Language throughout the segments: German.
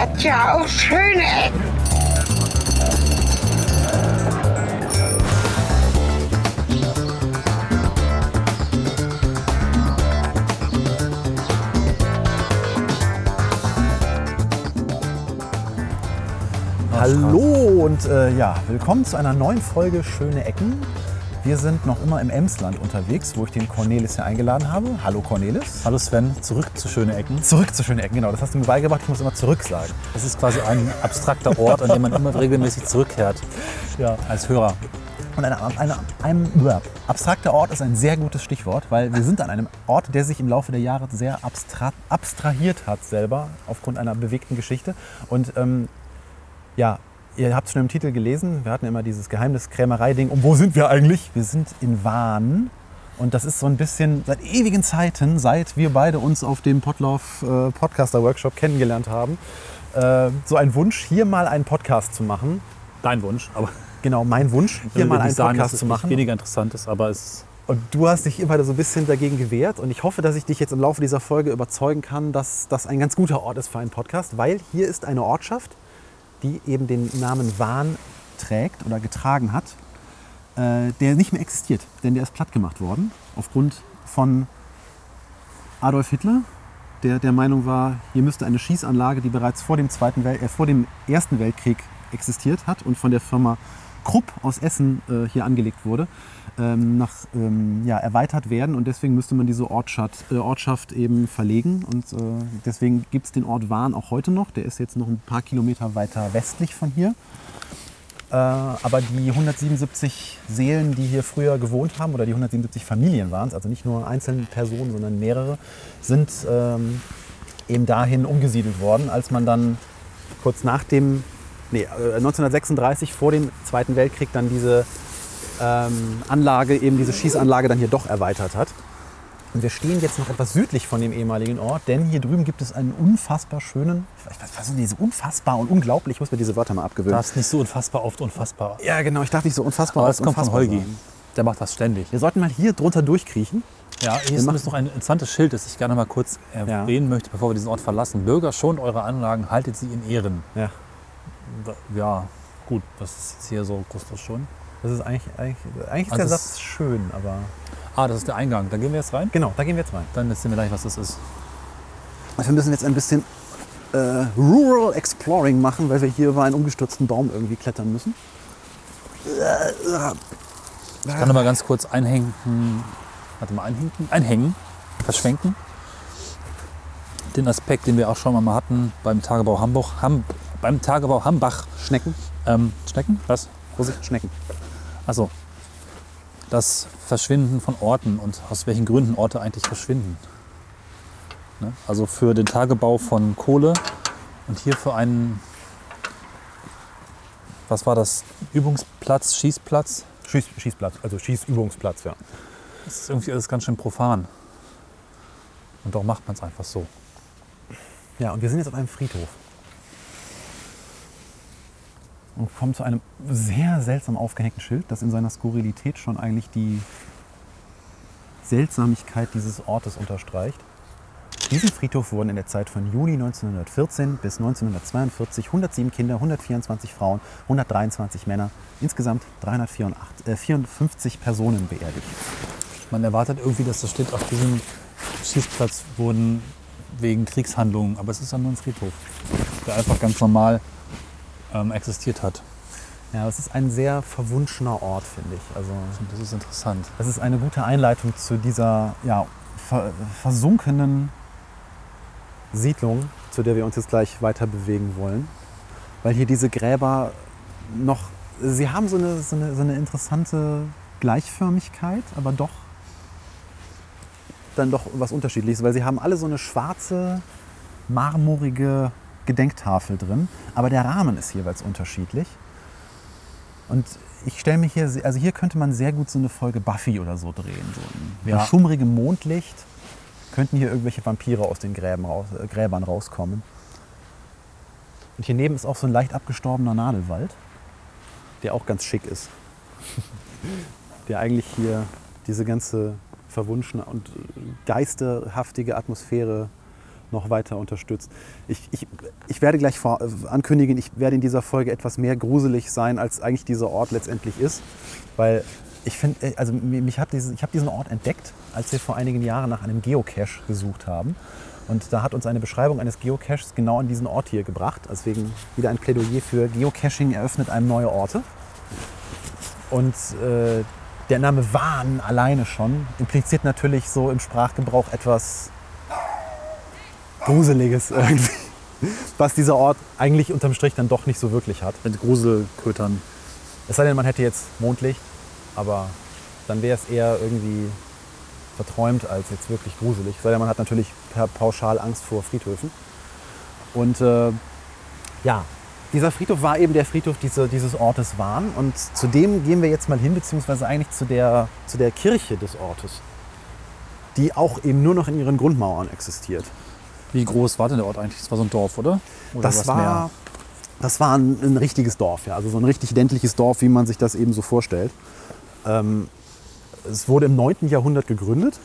hat ja auch schöne Ecken. Hallo und äh, ja, willkommen zu einer neuen Folge Schöne Ecken. Wir sind noch immer im Emsland unterwegs, wo ich den Cornelis hier eingeladen habe. Hallo Cornelis. Hallo Sven, zurück zu Schöne Ecken. Zurück zu Schöne Ecken, genau. Das hast du mir beigebracht. Ich muss immer zurück sagen. Das ist quasi ein abstrakter Ort, an dem man immer regelmäßig zurückkehrt Ja. als Hörer. Und eine, eine, ein abstrakter Ort ist ein sehr gutes Stichwort, weil wir sind an einem Ort, der sich im Laufe der Jahre sehr abstra abstrahiert hat selber aufgrund einer bewegten Geschichte. Und ähm, ja, ihr habt es schon im Titel gelesen, wir hatten immer dieses Geheimniskrämerei-Ding. Und wo sind wir eigentlich? Wir sind in Wahn. Und das ist so ein bisschen seit ewigen Zeiten, seit wir beide uns auf dem Potlauf äh, Podcaster Workshop kennengelernt haben, äh, so ein Wunsch, hier mal einen Podcast zu machen. Dein Wunsch, aber Genau, mein Wunsch, hier mal einen sagen, Podcast zu machen. weniger interessant ist, aber es Und du hast dich immer so ein bisschen dagegen gewehrt. Und ich hoffe, dass ich dich jetzt im Laufe dieser Folge überzeugen kann, dass das ein ganz guter Ort ist für einen Podcast, weil hier ist eine Ortschaft, die eben den Namen Wahn trägt oder getragen hat, äh, der nicht mehr existiert. Denn der ist platt gemacht worden aufgrund von Adolf Hitler, der der Meinung war, hier müsste eine Schießanlage, die bereits vor dem, Zweiten Wel äh, vor dem Ersten Weltkrieg existiert hat und von der Firma Krupp aus Essen äh, hier angelegt wurde, ähm, nach, ähm, ja, erweitert werden. Und deswegen müsste man diese Ortschaft, äh, Ortschaft eben verlegen. Und äh, deswegen gibt es den Ort Wahn auch heute noch. Der ist jetzt noch ein paar Kilometer weiter westlich von hier. Äh, aber die 177 Seelen, die hier früher gewohnt haben, oder die 177 Familien waren es, also nicht nur einzelne Personen, sondern mehrere, sind ähm, eben dahin umgesiedelt worden, als man dann kurz nach dem, nee, äh, 1936 vor dem Zweiten Weltkrieg dann diese ähm, Anlage, eben diese Schießanlage dann hier doch erweitert hat. Und wir stehen jetzt noch etwas südlich von dem ehemaligen Ort, denn hier drüben gibt es einen unfassbar schönen, ich weiß, was sind diese unfassbar und unglaublich, ich muss mir diese Wörter mal du abgewöhnen. darfst nicht so unfassbar oft unfassbar. Ja, genau, ich darf nicht so unfassbar Aber oft das kommt von unfassbar Holgi. Der macht das ständig. Wir sollten mal hier drunter durchkriechen. Ja, hier ist noch ein interessantes Schild, das ich gerne mal kurz erwähnen möchte, bevor wir diesen Ort verlassen. Bürger, schont eure Anlagen, haltet sie in Ehren. Ja. Ja, gut, was ist jetzt hier so groß schon? Das ist eigentlich, eigentlich, eigentlich ist Also der Satz schön, aber Ah, das ist der Eingang. Da gehen wir jetzt rein. genau, da gehen wir jetzt rein. Dann sehen wir gleich, was das ist. Wir müssen jetzt ein bisschen äh, Rural Exploring machen, weil wir hier über einen umgestürzten Baum irgendwie klettern müssen. Ich kann noch mal ganz kurz einhängen. Warte mal, einhinken? Einhängen. Verschwenken. Den Aspekt, den wir auch schon mal hatten beim Tagebau Hamburg. Ham, beim Tagebau Hambach. Schnecken, Ähm, Schnecken? Was? Vorsicht, Schnecken. Achso. Das Verschwinden von Orten und aus welchen Gründen Orte eigentlich verschwinden. Ne? Also für den Tagebau von Kohle und hier für einen, was war das, Übungsplatz, Schießplatz. Schieß, Schießplatz, also Schießübungsplatz, ja. Das ist irgendwie alles ganz schön profan. Und darum macht man es einfach so. Ja, und wir sind jetzt auf einem Friedhof. Und kommen zu einem sehr seltsam aufgehängten Schild, das in seiner Skurrilität schon eigentlich die Seltsamigkeit dieses Ortes unterstreicht. Diesem Friedhof wurden in der Zeit von Juni 1914 bis 1942 107 Kinder, 124 Frauen, 123 Männer, insgesamt 354 Personen beerdigt. Man erwartet irgendwie, dass das steht, auf diesem Schießplatz wurden wegen Kriegshandlungen, aber es ist ja nur ein Friedhof, der einfach ganz normal ähm, existiert hat. Ja, es ist ein sehr verwunschener Ort, finde ich. Also das ist interessant. Das ist eine gute Einleitung zu dieser ja, ver versunkenen Siedlung, zu der wir uns jetzt gleich weiter bewegen wollen. Weil hier diese Gräber noch, sie haben so eine, so eine, so eine interessante Gleichförmigkeit, aber doch dann doch was Unterschiedliches, weil sie haben alle so eine schwarze, marmorige Gedenktafel drin, aber der Rahmen ist jeweils unterschiedlich. Und ich stelle mir hier, also hier könnte man sehr gut so eine Folge Buffy oder so drehen. So in Ja. bei schummrigem Mondlicht könnten hier irgendwelche Vampire aus den Gräben raus, äh, Gräbern rauskommen. Und hier neben ist auch so ein leicht abgestorbener Nadelwald, der auch ganz schick ist. der eigentlich hier diese ganze verwunschene und geisterhaftige Atmosphäre noch weiter unterstützt. Ich, ich, ich werde gleich vor, ankündigen, ich werde in dieser Folge etwas mehr gruselig sein, als eigentlich dieser Ort letztendlich ist. Weil ich finde, äh, also mi- mich hat diese, ich habe diesen Ort entdeckt, als wir vor einigen Jahren nach einem Geocache gesucht haben. Und da hat uns eine Beschreibung eines Geocaches genau an diesen Ort hier gebracht. Deswegen wieder ein Plädoyer für Geocaching eröffnet einem neue Orte. Und äh, der Name Wahn alleine schon impliziert natürlich so im Sprachgebrauch etwas Gruseliges irgendwie. Was dieser Ort eigentlich unterm Strich dann doch nicht so wirklich hat. Mit Gruselkötern. Es sei denn, man hätte jetzt Mondlicht, aber dann wäre es eher irgendwie verträumt als jetzt wirklich gruselig. Es sei denn, man hat natürlich per pauschal Angst vor Friedhöfen. Und äh, ja, dieser Friedhof war eben der Friedhof diese, dieses Ortes Wahn. Und zu dem gehen wir jetzt mal hin, beziehungsweise eigentlich zu der, zu der Kirche des Ortes, die auch eben nur noch in ihren Grundmauern existiert. Wie groß war denn der Ort eigentlich? Das war so ein Dorf, oder? oder Das war, mehr? das war ein, ein richtiges Dorf, ja. also so ein richtig ländliches Dorf, wie man sich das eben so vorstellt. Ähm, es wurde im 9. Jahrhundert gegründet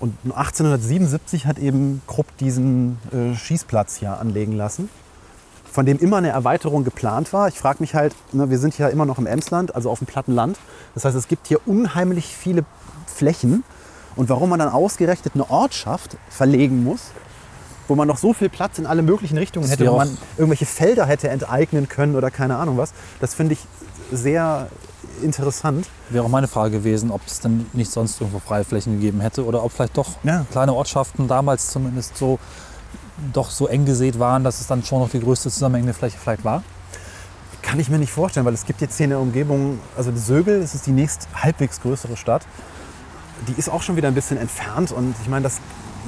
und 1877 hat eben Krupp diesen äh, Schießplatz hier anlegen lassen, von dem immer eine Erweiterung geplant war. Ich frage mich halt, ne, wir sind ja immer noch im Emsland, also auf dem platten Land. Das heißt, es gibt hier unheimlich viele Flächen und warum man dann ausgerechnet eine Ortschaft verlegen muss, wo man noch so viel Platz in alle möglichen Richtungen Das hätte, wo man irgendwelche Felder hätte enteignen können oder keine Ahnung was. Das finde ich sehr interessant. Wäre auch meine Frage gewesen, ob es denn nicht sonst irgendwo freie Flächen gegeben hätte oder ob vielleicht doch Ja. kleine Ortschaften damals zumindest so doch so eng gesät waren, dass es dann schon noch die größte zusammenhängende Fläche vielleicht war. Kann ich mir nicht vorstellen, weil es gibt jetzt hier in der Umgebung, also Sögel, das ist die nächst halbwegs größere Stadt. Die ist auch schon wieder ein bisschen entfernt und ich meine, das,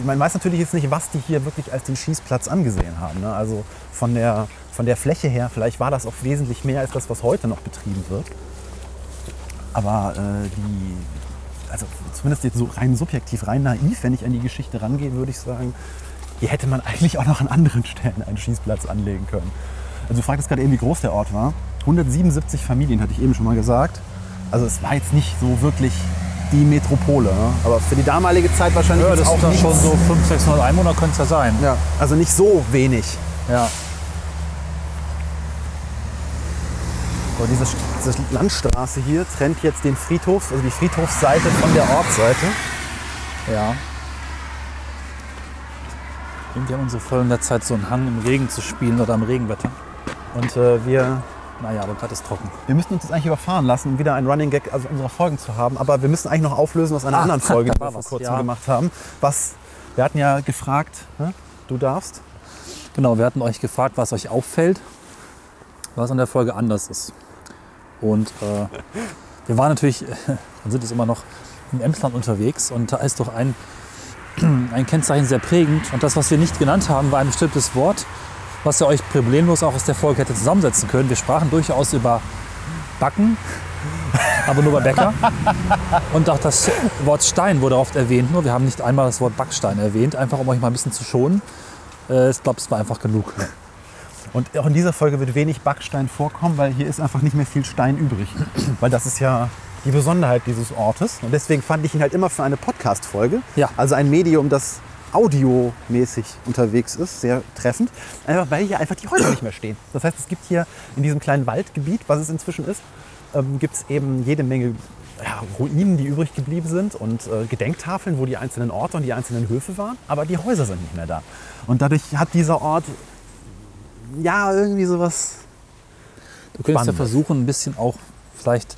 man weiß natürlich jetzt nicht, was die hier wirklich als den Schießplatz angesehen haben. Ne? Also von der, von der Fläche her, vielleicht war das auch wesentlich mehr als das, was heute noch betrieben wird. Aber äh, die, also zumindest jetzt so rein subjektiv, rein naiv, wenn ich an die Geschichte rangehe, würde ich sagen, hier hätte man eigentlich auch noch an anderen Stellen einen Schießplatz anlegen können. Also du fragtest gerade eben, wie groß der Ort war. 177 Familien, hatte ich eben schon mal gesagt. Also es war jetzt nicht so wirklich die Metropole. Ne? Aber für die damalige Zeit wahrscheinlich Ja, das auch nicht schon so 500, 600 Einwohner könnte es ja sein. Ja, also nicht so wenig. Ja. So, diese, diese Landstraße hier trennt jetzt den Friedhof, also die Friedhofsseite von der Ortsseite. ja. Irgendwie haben unsere Folgen der Zeit so einen Hang im Regen zu spielen oder im Regenwetter. Und äh, wir, Naja, aber gerade ist trocken. wir müssen uns jetzt eigentlich überfahren lassen, um wieder einen Running Gag also unserer Folgen zu haben. Aber wir müssen eigentlich noch auflösen aus einer Ah, anderen Folge, die wir vor kurzem ja. gemacht haben. Was, wir hatten ja gefragt, hä? du darfst. Genau, wir hatten euch gefragt, was euch auffällt, was an der Folge anders ist. Und äh, wir waren natürlich, und sind jetzt immer noch im Emsland unterwegs und da ist doch ein, ein Kennzeichen sehr prägend. Und das, was wir nicht genannt haben, war ein bestimmtes Wort, was ihr euch problemlos auch aus der Folge hätte zusammensetzen können. Wir sprachen durchaus über Backen, aber nur bei Bäcker. Und auch das Wort Stein wurde oft erwähnt, nur wir haben nicht einmal das Wort Backstein erwähnt, einfach um euch mal ein bisschen zu schonen. Äh, Ich glaube, es war einfach genug. Und auch in dieser Folge wird wenig Backstein vorkommen, weil hier ist einfach nicht mehr viel Stein übrig. Weil das ist ja die Besonderheit dieses Ortes. Und deswegen fand ich ihn halt immer für eine Podcast-Folge, Ja. also ein Medium, das audiomäßig unterwegs ist, sehr treffend. Einfach weil hier einfach die Häuser nicht mehr stehen. Das heißt, es gibt hier in diesem kleinen Waldgebiet, was es inzwischen ist, ähm, gibt es eben jede Menge ja, Ruinen, die übrig geblieben sind und äh, Gedenktafeln, wo die einzelnen Orte und die einzelnen Höfe waren. Aber die Häuser sind nicht mehr da. Und dadurch hat dieser Ort ja irgendwie sowas Du könntest ja versuchen, ein bisschen auch vielleicht,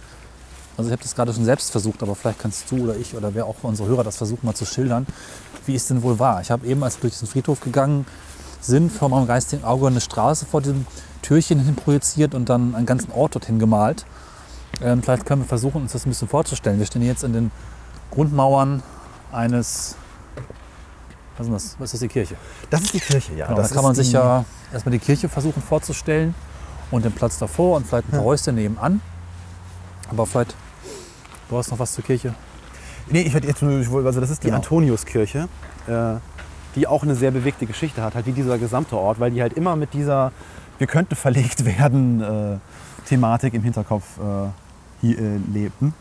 also ich habe das gerade schon selbst versucht, aber vielleicht kannst du oder ich oder wer auch unsere Hörer das versuchen, mal zu schildern, wie es denn wohl war. Ich habe eben, als wir durch diesen Friedhof gegangen sind, vor meinem geistigen Auge eine Straße vor diesem Türchen hin projiziert und dann einen ganzen Ort dorthin gemalt. Ähm, vielleicht können wir versuchen, uns das ein bisschen vorzustellen. Wir stehen jetzt in den Grundmauern eines, was ist das? Was ist das, die Kirche? Das ist die Kirche, ja. Genau, das da kann man sich ja erstmal die Kirche versuchen vorzustellen und den Platz davor und vielleicht ein paar Häuser nebenan. Aber vielleicht, du hast noch was zur Kirche? Nee, ich werde jetzt nur, also das ist die Genau. Antoniuskirche, äh, die auch eine sehr bewegte Geschichte hat, halt wie dieser gesamte Ort, weil die halt immer mit dieser wir könnten verlegt werden äh, Thematik im Hinterkopf äh, hier, äh, lebten.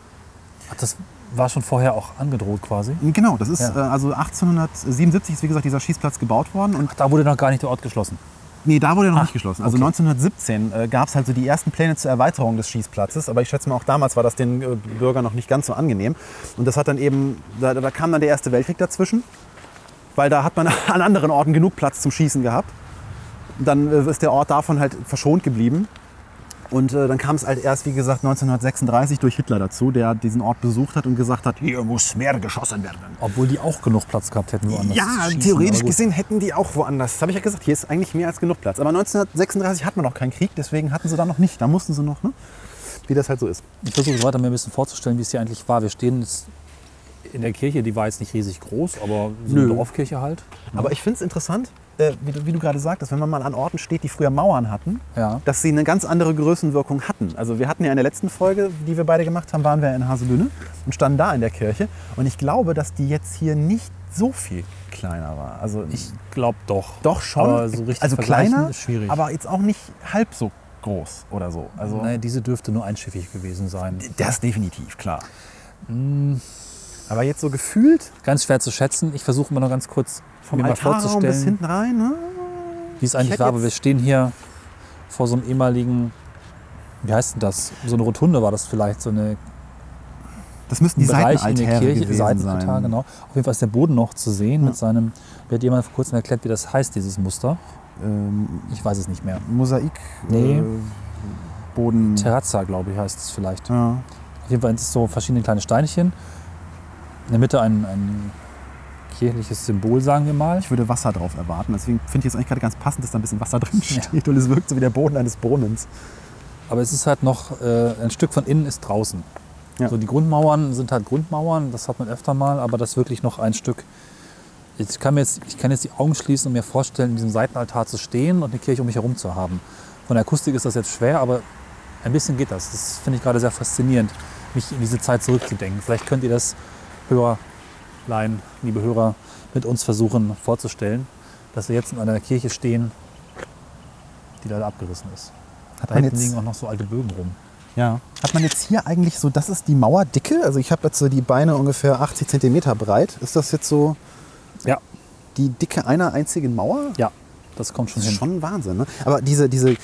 Hat das war schon vorher auch angedroht quasi. Genau, das ist Ja. äh, also 1877 ist wie gesagt dieser Schießplatz gebaut worden und Da wurde noch gar nicht der Ort geschlossen. Nee, da wurde er noch Ah, nicht geschlossen. Also okay. 1917 äh, gab es halt so die ersten Pläne zur Erweiterung des Schießplatzes, aber ich schätze mal auch damals war das den äh, Bürgern noch nicht ganz so angenehm und das hat dann eben da, da kam dann der Erste Weltkrieg dazwischen, weil da hat man an anderen Orten genug Platz zum Schießen gehabt. Dann äh, ist der Ort davon halt verschont geblieben. Und äh, dann kam es halt erst, wie gesagt, 1936 durch Hitler dazu, der diesen Ort besucht hat und gesagt hat, hier muss mehr geschossen werden. Obwohl die auch genug Platz gehabt hätten, woanders Ja, schießen. theoretisch gesehen hätten die auch woanders. Das habe ich ja gesagt, hier ist eigentlich mehr als genug Platz. Aber 1936 hat man noch keinen Krieg, deswegen hatten sie da noch nicht. Da mussten sie noch, ne? wie das halt so ist. Ich versuche weiter mir ein bisschen vorzustellen, wie es hier eigentlich war. Wir stehen jetzt in der Kirche, die war jetzt nicht riesig groß, aber so eine. Dorfkirche halt. Aber ich finde es interessant, äh, wie, du, wie du gerade sagtest, wenn man mal an Orten steht, die früher Mauern hatten, Ja. dass sie eine ganz andere Größenwirkung hatten. Also wir hatten ja in der letzten Folge, die wir beide gemacht haben, waren wir in Haselünne und standen da in der Kirche. Und ich glaube, dass die jetzt hier nicht so viel kleiner war. Also Ich glaube doch. doch schon, Aber so richtig also kleiner, ist schwierig. aber jetzt auch nicht halb so groß oder so. Also Nein, diese dürfte nur einschiffig gewesen sein. das definitiv, klar. Aber jetzt so gefühlt Ganz schwer zu schätzen. Ich versuche mal noch ganz kurz vom mir mal Altarraum bis vorzustellen, hinten rein. Ne? wie es Ich eigentlich war. Aber wir stehen hier vor so einem ehemaligen, wie heißt denn das? So eine Rotunde war das vielleicht, so eine Das müssten die Bereich in der Seitenaltäre Kirche, Seitenaltar, sein. genau. Auf jeden Fall ist der Boden noch zu sehen Ja. mit seinem. Mir hat jemand vor kurzem erklärt, wie das heißt, dieses Muster. Ähm, Ich weiß es nicht mehr. Mosaik, Nee. äh, Boden. Terrazza, glaube ich, heißt es vielleicht. ja. Auf jeden Fall sind es so verschiedene kleine Steinchen. In der Mitte ein, ein kirchliches Symbol, sagen wir mal. Ich würde Wasser drauf erwarten. Deswegen finde ich es eigentlich gerade ganz passend, dass da ein bisschen Wasser drin steht. Und es wirkt so wie der Boden eines Brunnens. Aber es ist halt noch, äh, ein Stück von innen ist draußen. Ja. So die Grundmauern sind halt Grundmauern, das hat man öfter mal, aber das ist wirklich noch ein Stück. Ich kann, mir jetzt, ich kann jetzt die Augen schließen und mir vorstellen, in diesem Seitenaltar zu stehen und eine Kirche um mich herum zu haben. Von der Akustik ist das jetzt schwer, aber ein bisschen geht das. Das finde ich gerade sehr faszinierend, mich in diese Zeit zurückzudenken. Vielleicht könnt ihr das Hörerlein, liebe Hörer, mit uns versuchen vorzustellen, dass wir jetzt in einer Kirche stehen, die leider abgerissen ist. Hat Da man hinten jetzt, liegen auch noch so alte Bögen rum. ja. Hat man jetzt hier eigentlich so, das ist die Mauerdicke? Also ich habe jetzt so die Beine ungefähr 80 Zentimeter breit. Ist das jetzt so Ja, die Dicke einer einzigen Mauer? ja, das kommt schon Das ist hin. schon Wahnsinn. Ne? Aber diese, diese,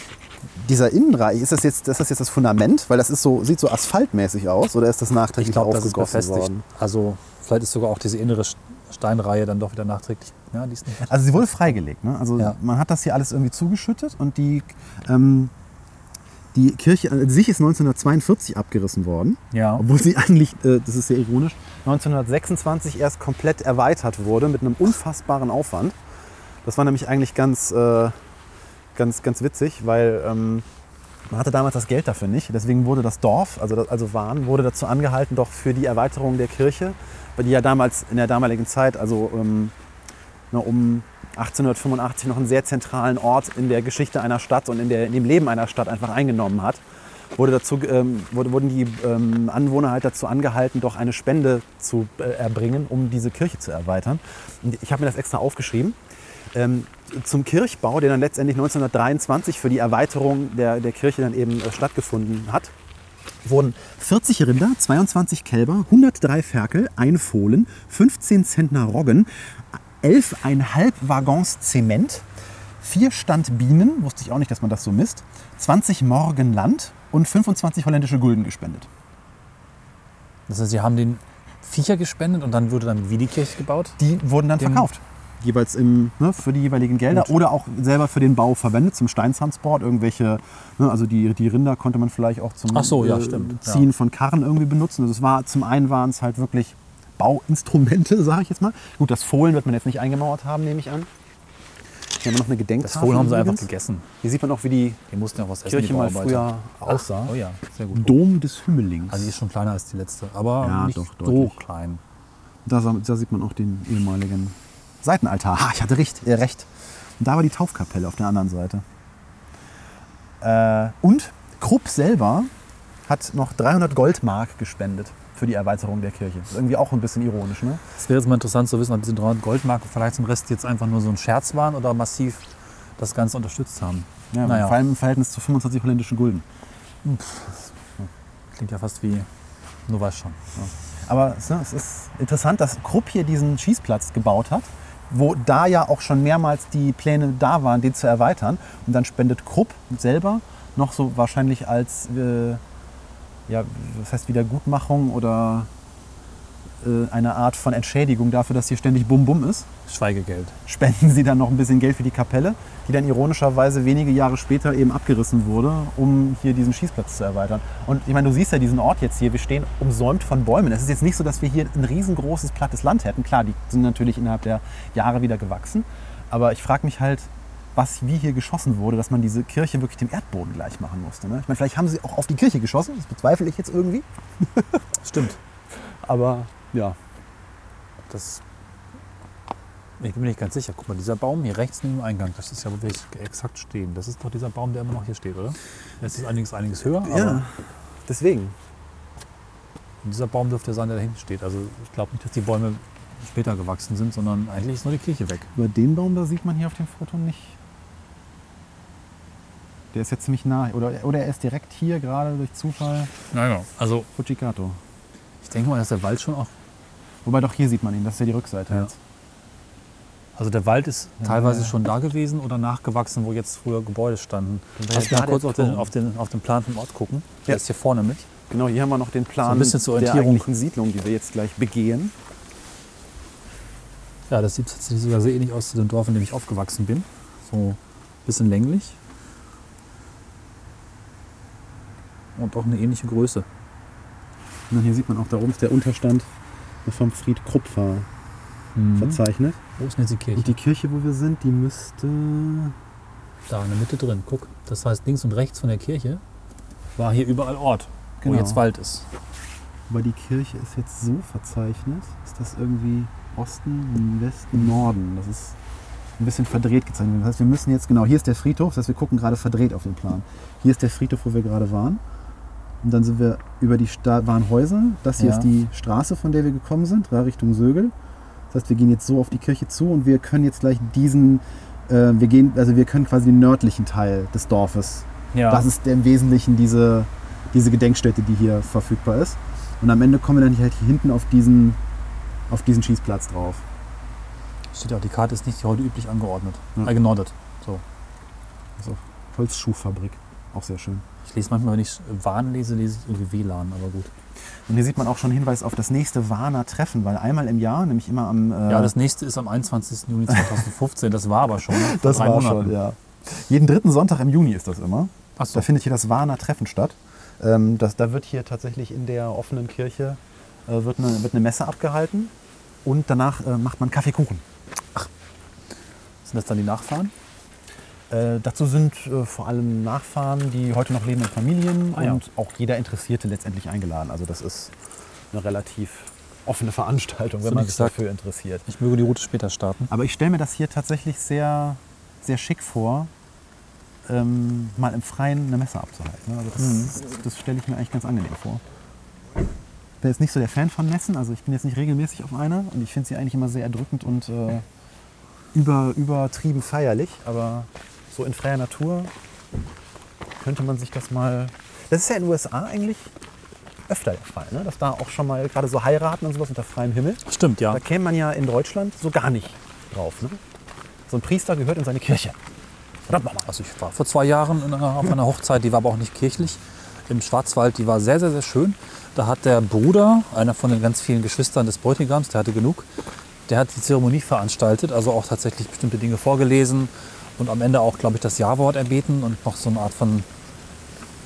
dieser Innenbereich, ist das, jetzt, ist das jetzt das Fundament? Weil das ist so, sieht so asphaltmäßig aus oder ist das nachträglich das ist aufgegossen befestigt. worden? Also vielleicht ist sogar auch diese innere Steinreihe dann doch wieder nachträglich. Ja, die ist nicht. Also sie wurde freigelegt. Ne? Also Ja. man hat das hier alles irgendwie zugeschüttet und die, ähm, die Kirche an sich ist 1942 abgerissen worden. Ja. Obwohl sie eigentlich, äh, das ist sehr ironisch, 1926 erst komplett erweitert wurde mit einem unfassbaren Aufwand. Das war nämlich eigentlich ganz, äh, ganz, ganz witzig, weil ähm, man hatte damals das Geld dafür nicht. Deswegen wurde das Dorf, also, das, also Wahn, wurde dazu angehalten, doch für die Erweiterung der Kirche, weil die ja damals in der damaligen Zeit, also ähm, na, um 1885 noch einen sehr zentralen Ort in der Geschichte einer Stadt und in, der, in dem Leben einer Stadt einfach eingenommen hat, wurde dazu, ähm, wurde, wurden die ähm, Anwohner halt dazu angehalten, doch eine Spende zu äh, erbringen, um diese Kirche zu erweitern. Und ich habe mir das extra aufgeschrieben. Ähm, zum Kirchbau, der dann letztendlich 1923 für die Erweiterung der, der Kirche dann eben äh, stattgefunden hat, wurden 40 Rinder, 22 Kälber, 103 Ferkel, ein Fohlen, 15 Zentner Roggen, 11,5 Waggons Zement, 4 Stand Bienen, wusste ich auch nicht, dass man das so misst, 20 Morgen Land und 25 holländische Gulden gespendet. Das heißt, sie haben den Viecher gespendet und dann wurde dann wie die Kirche gebaut. Die wurden dann Dem- verkauft. Jeweils im, ne, für die jeweiligen Gelder Gut. oder auch selber für den Bau verwendet, zum Steinstransport. Irgendwelche, ne, also die, die Rinder konnte man vielleicht auch zum Ach so, ja, äh, stimmt, ja. Ziehen von Karren irgendwie benutzen. Also es war, zum einen waren es halt wirklich Bauinstrumente, sage ich jetzt mal. Gut, das Fohlen wird man jetzt nicht eingemauert haben, nehme ich an. Hier haben wir noch eine Das Gedenktafel. Fohlen haben sie einfach übrigens. gegessen. Hier sieht man auch, wie die Die mussten auch was essen. Kirche die mal früher aussah. Oh ja, sehr gut. Dom des Hümmelings. Also die ist schon kleiner als die letzte, aber Ja, nicht doch, so deutlich. klein. Da, da sieht man auch den ehemaligen Seitenaltar. Ha, ich hatte recht. Äh, recht. Und da war die Taufkapelle auf der anderen Seite. Äh, und Krupp selber hat noch 300 Goldmark gespendet für die Erweiterung der Kirche. Ist irgendwie auch ein bisschen ironisch, ne? Es wäre jetzt mal interessant zu wissen, ob diese 300 Goldmarken vielleicht zum Rest jetzt einfach nur so ein Scherz waren oder massiv das Ganze unterstützt haben. Ja, Naja. Vor allem im Verhältnis zu 25 holländischen Gulden. Klingt ja fast wie, nur weiß schon. Aber es, ne, es ist interessant, dass Krupp hier diesen Schießplatz gebaut hat, wo da ja auch schon mehrmals die Pläne da waren, den zu erweitern. Und dann spendet Krupp selber noch so wahrscheinlich als, äh, ja, was heißt Wiedergutmachung oder äh, eine Art von Entschädigung dafür, dass hier ständig Bum-Bum ist Schweigegeld. spenden sie dann noch ein bisschen Geld für die Kapelle, die dann ironischerweise wenige Jahre später eben abgerissen wurde, um hier diesen Schießplatz zu erweitern. Und ich meine, du siehst ja diesen Ort jetzt hier, wir stehen umsäumt von Bäumen. Es ist jetzt nicht so, dass wir hier ein riesengroßes, plattes Land hätten. Klar, die sind natürlich innerhalb der Jahre wieder gewachsen. Aber ich frage mich halt, was wie hier geschossen wurde, dass man diese Kirche wirklich dem Erdboden gleich machen musste. Ne? Ich meine, vielleicht haben sie auch auf die Kirche geschossen, das bezweifle ich jetzt irgendwie. Stimmt. Aber ja, Das ich bin mir nicht ganz sicher. Guck mal, dieser Baum hier rechts neben dem Eingang, das ist ja wirklich exakt stehen. Das ist doch dieser Baum, der immer noch hier steht, oder? Jetzt ist einiges, einiges höher, aber ja deswegen. dieser Baum dürfte sein, der da hinten steht. Also ich glaube nicht, dass die Bäume später gewachsen sind, sondern eigentlich ist nur die Kirche weg. Über den Baum da sieht man hier auf dem Foto nicht. Der ist jetzt ziemlich nah. Oder, oder er ist direkt hier, gerade durch Zufall. Naja, also Fujikato. ich denke mal, dass der Wald schon auch. Wobei doch hier sieht man ihn, das ist ja die Rückseite Ja. jetzt. Also der Wald ist teilweise schon da gewesen oder nachgewachsen, wo jetzt früher Gebäude standen. ja mal kurz auf den, auf, den, auf den planten Ort gucken? Der Ja. ist hier vorne mit. Genau, hier haben wir noch den Plan So ein bisschen zur der Orientierung. eigentlichen Siedlung, die wir jetzt gleich begehen. Ja, das sieht tatsächlich sogar sehr ähnlich aus zu dem Dorf, in dem ich aufgewachsen bin. So ein bisschen länglich. Und auch eine ähnliche Größe. Und hier sieht man auch, da oben ist der Unterstand vom Fried Krupp ver verzeichnet. Wo ist denn jetzt die Kirche? Und die Kirche, wo wir sind, die müsste... Da in der Mitte drin. Guck. Das heißt, links und rechts von der Kirche war hier überall Ort, Genau. wo jetzt Wald ist. Aber die Kirche ist jetzt so verzeichnet. Ist das irgendwie Osten, Westen, Norden? Das ist ein bisschen verdreht gezeichnet. Das heißt, wir müssen jetzt, genau, hier ist der Friedhof. Das heißt, wir gucken gerade verdreht auf den Plan. Hier ist der Friedhof, wo wir gerade waren. Und dann sind wir über die Sta waren Häuser. Das hier Ja. ist die Straße, von der wir gekommen sind, Richtung Sögel. Das heißt, wir gehen jetzt so auf die Kirche zu und wir können jetzt gleich diesen, äh, wir gehen, also wir können quasi den nördlichen Teil des Dorfes Ja. das ist im Wesentlichen diese, diese Gedenkstätte, die hier verfügbar ist. Und am Ende kommen wir dann halt hier hinten auf diesen, auf diesen Schießplatz drauf. Steht ja auch, die Karte ist nicht heute üblich angeordnet. Ja. Äh, genordet. So. Also Holzschuhfabrik. Auch sehr schön. Ich lese manchmal, wenn ich Warn lese, lese ich irgendwie WLAN, aber gut. Und hier sieht man auch schon Hinweis auf das nächste Warner Treffen, weil einmal im Jahr, nämlich immer am. Äh, Ja, das nächste ist am 21. Juni 2015. Das war aber schon. vor das war Monaten. schon, ja. Jeden dritten Sonntag im Juni ist das immer. Ach so. Da findet hier das Warner Treffen statt. Ähm, das, da wird hier tatsächlich in der offenen Kirche äh, wird, eine, wird eine Messe abgehalten und danach äh, macht man Kaffeekuchen. Sind das dann die Nachfahren? Äh, dazu sind äh, vor allem Nachfahren, die heute noch leben in Familien Ah ja. und auch jeder Interessierte letztendlich eingeladen. Also das ist eine relativ offene Veranstaltung, wenn man sich gesagt. dafür interessiert. Ich möge die Route später starten. Aber ich stelle mir das hier tatsächlich sehr, sehr schick vor, ähm, mal im Freien eine Messe abzuhalten. Also das, Mhm. das stelle ich mir eigentlich ganz angenehm vor. Ich bin jetzt nicht so der Fan von Messen, also ich bin jetzt nicht regelmäßig auf einer und ich finde sie eigentlich immer sehr erdrückend und äh, über, übertrieben feierlich, aber so in freier Natur könnte man sich das mal. Das ist ja in den USA eigentlich öfter der Fall, ne? dass da auch schon mal gerade so heiraten und sowas unter freiem Himmel. Stimmt, ja. Da käme man ja in Deutschland so gar nicht drauf. Ne? So ein Priester gehört in seine Kirche. Verdammt nochmal. Also ich war vor zwei Jahren einer, auf einer Hochzeit, die war aber auch nicht kirchlich, im Schwarzwald. Die war sehr, sehr, sehr schön. Da hat der Bruder, einer von den ganz vielen Geschwistern des Bräutigams, der hatte genug, der hat die Zeremonie veranstaltet, also auch tatsächlich bestimmte Dinge vorgelesen und am Ende auch, glaube ich, das Ja-Wort erbeten und noch so eine Art von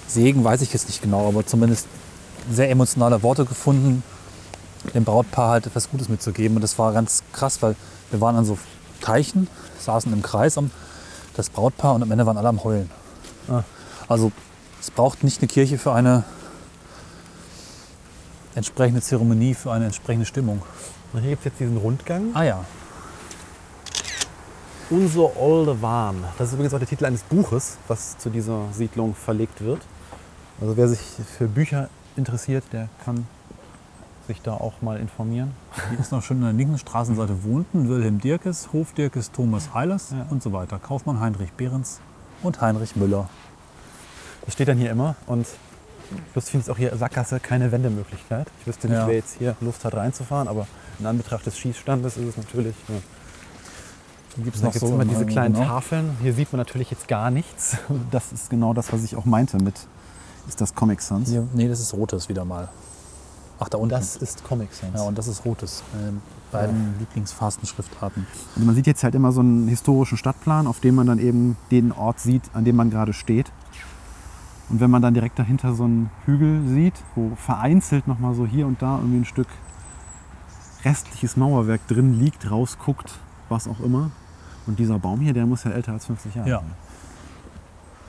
Segen, weiß ich jetzt nicht genau, aber zumindest sehr emotionale Worte gefunden, dem Brautpaar halt etwas Gutes mitzugeben. Und das war ganz krass, weil wir waren an so Teichen, saßen im Kreis um das Brautpaar und am Ende waren alle am Heulen. Ah. Also es braucht nicht eine Kirche für eine entsprechende Zeremonie, für eine entsprechende Stimmung. Und hier gibt es jetzt diesen Rundgang. Ah ja, Unser Olde Wahn. Das ist übrigens auch der Titel eines Buches, was zu dieser Siedlung verlegt wird. Also wer sich für Bücher interessiert, der kann sich da auch mal informieren. hier ist noch schön an der linken Straßenseite wohnten Wilhelm Dirkes, Hof Dirkes, Thomas Heilers Ja. und so weiter. Kaufmann Heinrich Behrens und Heinrich Müller. Das steht dann hier immer. Und Plus finde ich auch hier Sackgasse keine Wendemöglichkeit. Ich wüsste nicht, Ja. wer jetzt hier Lust hat reinzufahren, aber in Anbetracht des Schießstandes ist es natürlich. Ja. Dann gibt es noch so immer im- diese kleinen genau. Tafeln. Hier sieht man natürlich jetzt gar nichts. Das ist genau das, was ich auch meinte mit, ist das Comic Sans? Hier, nee, das ist rotes wieder mal. Ach, da unten. Das ist Comic Sans. ja, und das ist rotes. Ähm, beiden Lieblingsfastenschriftarten. Also man sieht jetzt halt immer so einen historischen Stadtplan, auf dem man dann eben den Ort sieht, an dem man gerade steht. Und wenn man dann direkt dahinter so einen Hügel sieht, wo vereinzelt nochmal so hier und da irgendwie ein Stück restliches Mauerwerk drin liegt, rausguckt, was auch immer. Und dieser Baum hier, der muss ja älter als 50 Jahre Ja. sein.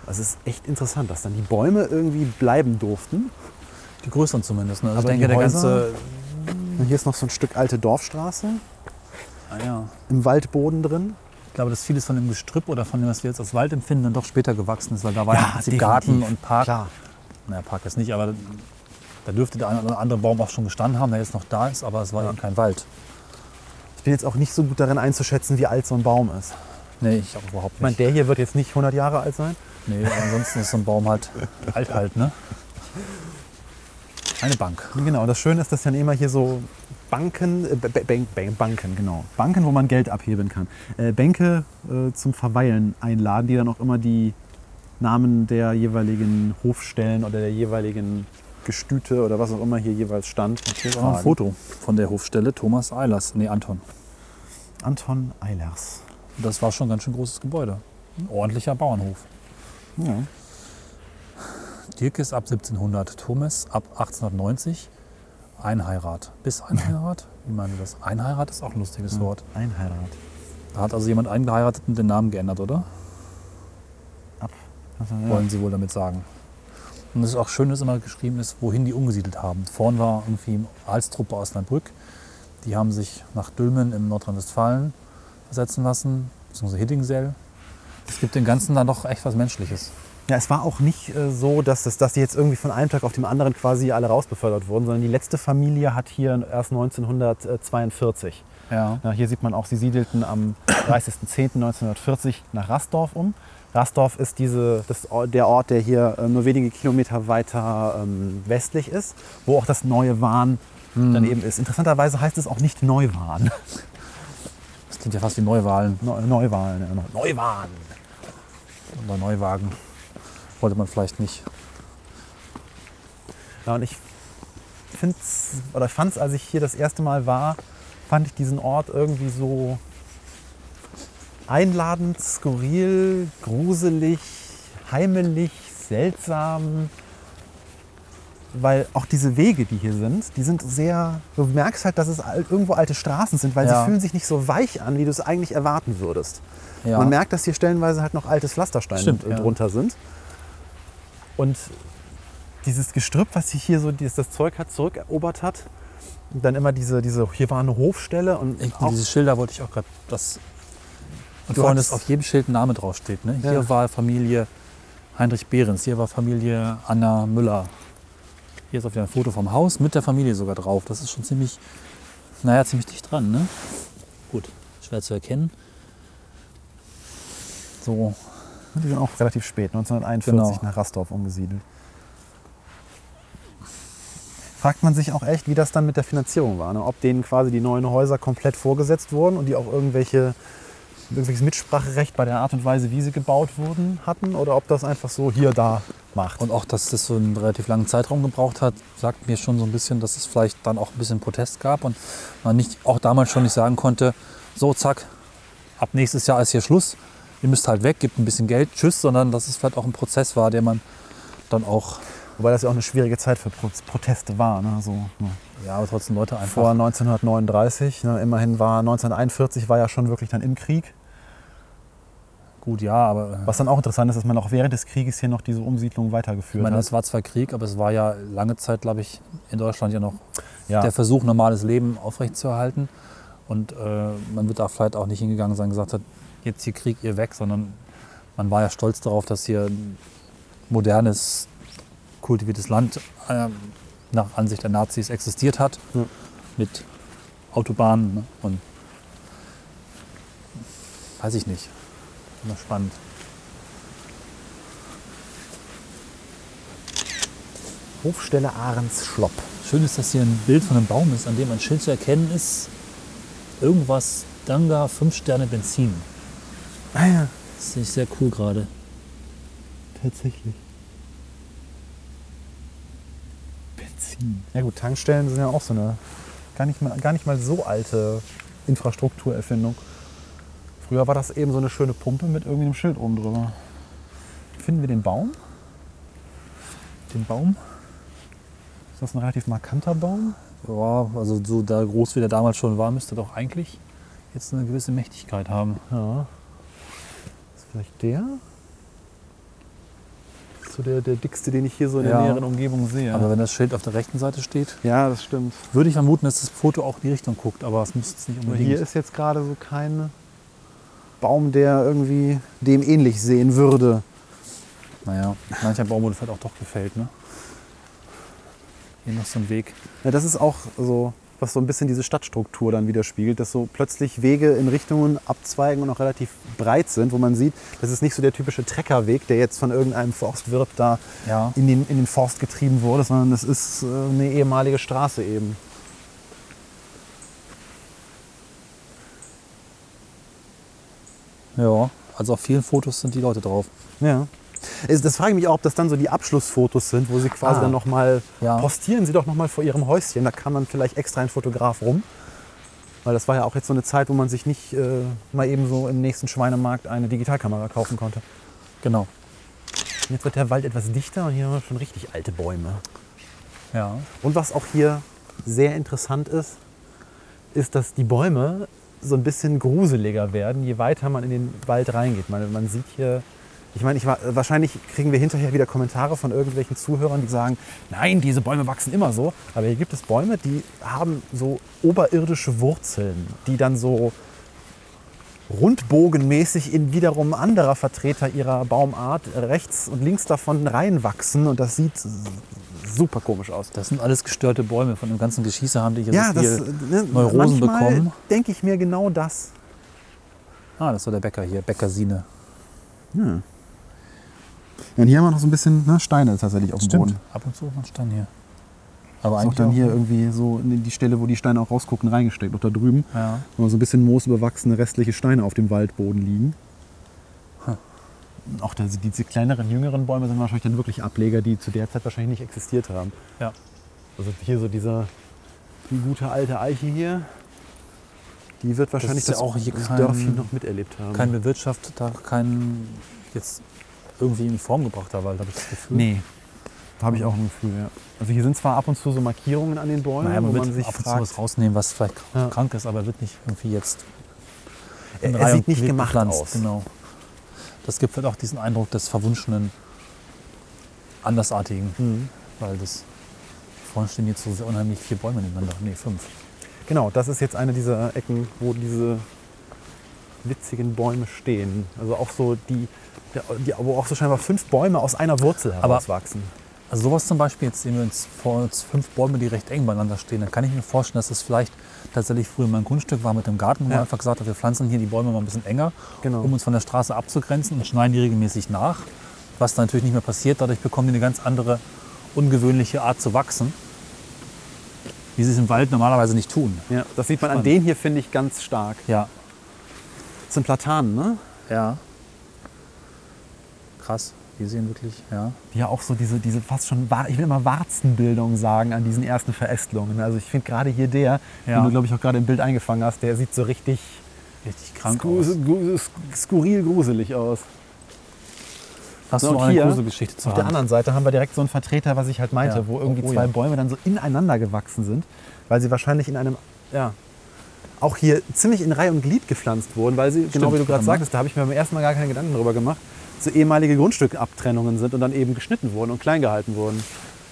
Das ist echt interessant, dass dann die Bäume irgendwie bleiben durften. Die größeren zumindest. Ne? Also Aber ich denke, die der ganze. Hier ist noch so ein Stück alte Dorfstraße Ah, ja. im Waldboden drin. Ich glaube, dass vieles von dem Gestrüpp oder von dem, was wir jetzt als Wald empfinden, dann doch später gewachsen ist, weil da war ja, im Prinzip Garten und Park. Klar. Naja, Park jetzt nicht, aber da dürfte der eine oder andere Baum auch schon gestanden haben, der jetzt noch da ist, aber es war eben kein Wald. Ich bin jetzt auch nicht so gut darin einzuschätzen, wie alt so ein Baum ist. Nee, ich auch überhaupt Ich meine, nicht. der hier wird jetzt nicht 100 Jahre alt sein. Nee, ansonsten ist so ein Baum halt alt halt, ne? Eine Bank. Genau, das Schöne ist, dass dann immer hier so Banken, äh, B- B- B- Banken, genau. Banken, wo man Geld abheben kann. Äh, Bänke äh, zum Verweilen einladen, die dann auch immer die Namen der jeweiligen Hofstellen oder der jeweiligen Gestüte oder was auch immer hier jeweils stand. Hier noch ein Foto von der Hofstelle Thomas Eilers. Nee, Anton. Anton Eilers. Das war schon ein ganz schön großes Gebäude. Ein ordentlicher Bauernhof. Ja. Dirk ist ab 1700, Thomas ab 1890. Einheirat. Bis Einheirat? Wie meinen Sie das? Einheirat ist auch ein lustiges Wort. Einheirat. Da hat also jemand eingeheiratet und den Namen geändert, oder? Ab. Also, ja. Wollen Sie wohl damit sagen. Und es ist auch schön, dass immer geschrieben ist, wohin die umgesiedelt haben. Vorn war irgendwie Alstruppe aus Osnabrück. Die haben sich nach Dülmen in Nordrhein-Westfalen versetzen lassen, beziehungsweise Hittingsell. Es gibt dem Ganzen dann doch echt was Menschliches. Ja, es war auch nicht äh, so, dass, es, dass die jetzt irgendwie von einem Tag auf den anderen quasi alle rausbefördert wurden, sondern die letzte Familie hat hier erst 1942. Ja. Ja, hier sieht man auch, sie siedelten am 30.10.1940 nach Rasdorf um. Rasdorf ist diese, das, der Ort, der hier äh, nur wenige Kilometer weiter ähm, westlich ist, wo auch das neue Wahn dann eben ist. Interessanterweise heißt es auch nicht Neuwahn. Das klingt ja fast wie Neuwahlen Neu, Neuwahn, ja, Neu- Neuwahn. oder Neuwagen. Wollte man vielleicht nicht. Ja, und ich finde oder ich fand es, als ich hier das erste Mal war, fand ich diesen Ort irgendwie so einladend, skurril, gruselig, heimelig, seltsam. Weil auch diese Wege, die hier sind, die sind sehr, du merkst halt, dass es irgendwo alte Straßen sind, weil Ja. sie fühlen sich nicht so weich an, wie du es eigentlich erwarten würdest. Ja. Man merkt, dass hier stellenweise halt noch altes Pflasterstein Stimmt, äh, ja. drunter sind. Und dieses Gestrüpp, was sich hier so das Zeug hat, zurückerobert hat, und dann immer diese, diese, hier war eine Hofstelle und Ich, auch, diese Schilder wollte ich auch gerade. Das und hattest- ist auf jedem Schild ein Name draufsteht. Ne? Hier Ja. war Familie Heinrich Behrens, hier war Familie Anna Müller. Hier ist auf ein Foto vom Haus mit der Familie sogar drauf. Das ist schon ziemlich, naja, ziemlich dicht dran. Ne? Gut, schwer zu erkennen. So, die sind auch relativ spät, 1941 Genau. nach Rastorf umgesiedelt. Fragt man sich auch echt, wie das dann mit der Finanzierung war. Ne? Ob denen quasi die neuen Häuser komplett vorgesetzt wurden und die auch irgendwelche, irgendwelches Mitspracherecht bei der Art und Weise, wie sie gebaut wurden, hatten. Oder ob das einfach so hier, da macht. Und auch, dass das so einen relativ langen Zeitraum gebraucht hat, sagt mir schon so ein bisschen, dass es vielleicht dann auch ein bisschen Protest gab und man nicht auch damals schon nicht sagen konnte, so zack, ab nächstes Jahr ist hier Schluss, ihr müsst halt weg, gibt ein bisschen Geld, tschüss, sondern dass es vielleicht auch ein Prozess war, der man dann auch, Wobei das ja auch eine schwierige Zeit für Pro Proteste war. Ne? So, ne? Ja, aber trotzdem Leute einfach. Vor 1939, ne? immerhin war 1941 war ja schon wirklich dann im Krieg. Gut, ja, aber Was dann auch interessant ist, dass man auch während des Krieges hier noch diese Umsiedlung ich weitergeführt meine, hat. es war zwar Krieg, aber es war ja lange Zeit, glaube ich, in Deutschland ja noch Ja. der Versuch, normales Leben aufrechtzuerhalten. Und äh, man wird da vielleicht auch nicht hingegangen sein und gesagt hat, jetzt hier Krieg, ihr weg, sondern man war ja stolz darauf, dass hier ein modernes, kultiviertes Land äh, nach Ansicht der Nazis existiert hat. Ja. Mit Autobahnen ne? und weiß ich nicht. Immer spannend. Hofstelle Ahrens Schlopp. Schön ist, dass hier ein Bild von einem Baum ist, an dem ein Schild zu erkennen ist. Irgendwas Danga 5 Sterne Benzin. Ah ja, Das sehe ich sehr cool gerade. tatsächlich. Ja gut, Tankstellen sind ja auch so eine gar nicht mal, gar nicht mal so alte Infrastrukturerfindung. Früher war das eben so eine schöne Pumpe mit irgendwie einem Schild oben drüber. Finden wir den Baum? Den Baum? Ist das ein relativ markanter Baum? Ja, also so da groß wie der damals schon war, müsste doch eigentlich jetzt eine gewisse Mächtigkeit haben. Ja. Ist vielleicht der? So der, der dickste, den ich hier so in der Ja. näheren Umgebung sehe. Aber wenn das Schild auf der rechten Seite steht, ja, das stimmt. würde ich vermuten, dass das Foto auch in die Richtung guckt, aber es müsste es nicht unbedingt. hier ist jetzt gerade so kein Baum, der irgendwie dem ähnlich sehen würde. naja, mancher Baum wurde vielleicht auch doch gefällt, ne? Hier noch so ein Weg. Ja, das ist auch so, was so ein bisschen diese Stadtstruktur dann widerspiegelt, dass so plötzlich Wege in Richtungen abzweigen und auch relativ breit sind, wo man sieht, das ist nicht so der typische Treckerweg, der jetzt von irgendeinem Forstwirt da Ja. in den, in den Forst getrieben wurde, sondern es ist äh, eine ehemalige Straße eben. Ja, also auf vielen Fotos sind die Leute drauf. Ja. Das frage ich mich auch, ob das dann so die Abschlussfotos sind, wo sie quasi Ah. dann nochmal, Ja. postieren sie doch nochmal vor ihrem Häuschen, da kann dann vielleicht extra ein Fotograf rum. Weil das war ja auch jetzt so eine Zeit, wo man sich nicht äh, mal eben so im nächsten Schweinemarkt eine Digitalkamera kaufen konnte. Genau. Jetzt wird der Wald etwas dichter und hier haben wir schon richtig alte Bäume. Ja. Und was auch hier sehr interessant ist, ist, dass die Bäume so ein bisschen gruseliger werden, je weiter man in den Wald reingeht. Man, man sieht hier, ich meine, ich war, wahrscheinlich kriegen wir hinterher wieder Kommentare von irgendwelchen Zuhörern, die sagen, nein, diese Bäume wachsen immer so. Aber hier gibt es Bäume, die haben so oberirdische Wurzeln, die dann so rundbogenmäßig in wiederum anderer Vertreter ihrer Baumart rechts und links davon reinwachsen. Und das sieht super komisch aus. Das sind alles gestörte Bäume. Von dem ganzen Geschieße haben die hier Ja, so das, viel. ne, Neurosen bekommen. denke ich mir genau das. Ah, das war der Bäcker hier, Bäcker Sine. Ja. Und hier haben wir noch so ein bisschen ne, Steine tatsächlich auf dem Boden. Ab und zu mal Stein hier. Aber Ist auch eigentlich dann auch, hier irgendwie so in die Stelle, wo die Steine auch rausgucken, reingesteckt. Auch da drüben, Ja. wo so ein bisschen moosbewachsene restliche Steine auf dem Waldboden liegen. Hm. Auch das, diese kleineren, jüngeren Bäume sind wahrscheinlich dann wirklich Ableger, die zu der Zeit wahrscheinlich nicht existiert haben. Ja. Also hier so dieser, die gute alte Eiche hier, die wird wahrscheinlich ist ja das, auch hier das kein- Dörfchen noch miterlebt haben. Kein bewirtschafteter, kein jetzt irgendwie in Form gebrachter Wald, habe ich das Gefühl. Nee, habe ich auch ein Gefühl, ja. Also hier sind zwar ab und zu so Markierungen an den Bäumen, Naja, man wo man sich ab und zu fragt, was rausnehmen, was vielleicht Ja. krank ist, aber wird nicht irgendwie jetzt er, er sieht nicht gemacht aus. Genau. Das gibt halt auch diesen Eindruck des verwunschenen, andersartigen, Mhm. weil das vorhin stehen jetzt so sehr unheimlich vier Bäume nebeneinander. Nee, fünf. Genau, das ist jetzt eine dieser Ecken, wo diese witzigen Bäume stehen. Also auch so die wo auch so scheinbar fünf Bäume aus einer Wurzel Aber- herauswachsen. Also sowas zum Beispiel, jetzt sehen wir uns vor uns fünf Bäume, die recht eng beieinander stehen, dann kann ich mir vorstellen, dass das vielleicht tatsächlich früher mal ein Grundstück war mit dem Garten, wo Ja. man einfach gesagt hat, wir pflanzen hier die Bäume mal ein bisschen enger, Genau. um uns von der Straße abzugrenzen und schneiden die regelmäßig nach. Was dann natürlich nicht mehr passiert, dadurch bekommen die eine ganz andere, ungewöhnliche Art zu wachsen, wie sie es im Wald normalerweise nicht tun. Ja, das sieht man an Spannend. denen hier, finde ich, ganz stark. Ja, Das sind Platanen, ne? ja. Krass, die sehen wirklich, ja. Die ja auch so diese, diese fast schon, ich will immer Warzenbildung sagen an diesen ersten Verästelungen. Also ich finde gerade hier der, Ja. den du, glaube ich, auch gerade im Bild eingefangen hast, der sieht so richtig Richtig krank sku aus. sku skurril gruselig aus. Hast So, du und noch eine hier, Gruselgeschichte zu Auf der Hand? anderen Seite haben wir direkt so einen Vertreter, was ich halt meinte, Ja. wo irgendwie Oh, zwei ja. Bäume dann so ineinander gewachsen sind, weil sie wahrscheinlich in einem, ja, auch hier ziemlich in Reihe und Glied gepflanzt wurden, weil sie, genau wie du gerade sagtest, da habe ich mir beim ersten Mal gar keine Gedanken drüber gemacht, so ehemalige Grundstückabtrennungen sind und dann eben geschnitten wurden und klein gehalten wurden.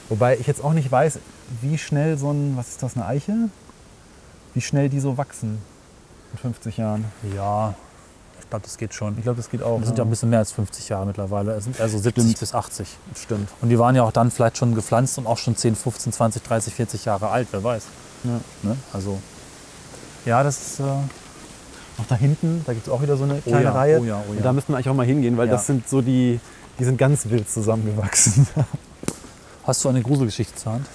Wobei ich jetzt auch nicht weiß, wie schnell so ein, was ist das, eine Eiche? Wie schnell die so wachsen in 50 Jahren. Ja, ich glaube, das geht schon. Ich glaube, das geht auch. Das sind ja ein bisschen mehr als 50 Jahre mittlerweile. Es sind also 70 Stimmt. bis 80. Stimmt. Und die waren ja auch dann vielleicht schon gepflanzt und auch schon 10, 15, 20, 30, 40 Jahre alt, wer weiß. Ja. Ne? Also, ja, das ist. Äh, Auch da hinten, da gibt es auch wieder so eine Oh kleine ja, Reihe. oh ja, oh Und ja. da müssten wir eigentlich auch mal hingehen, weil das sind so die, die sind ganz wild zusammengewachsen. Hast du eine Gruselgeschichte zur Hand?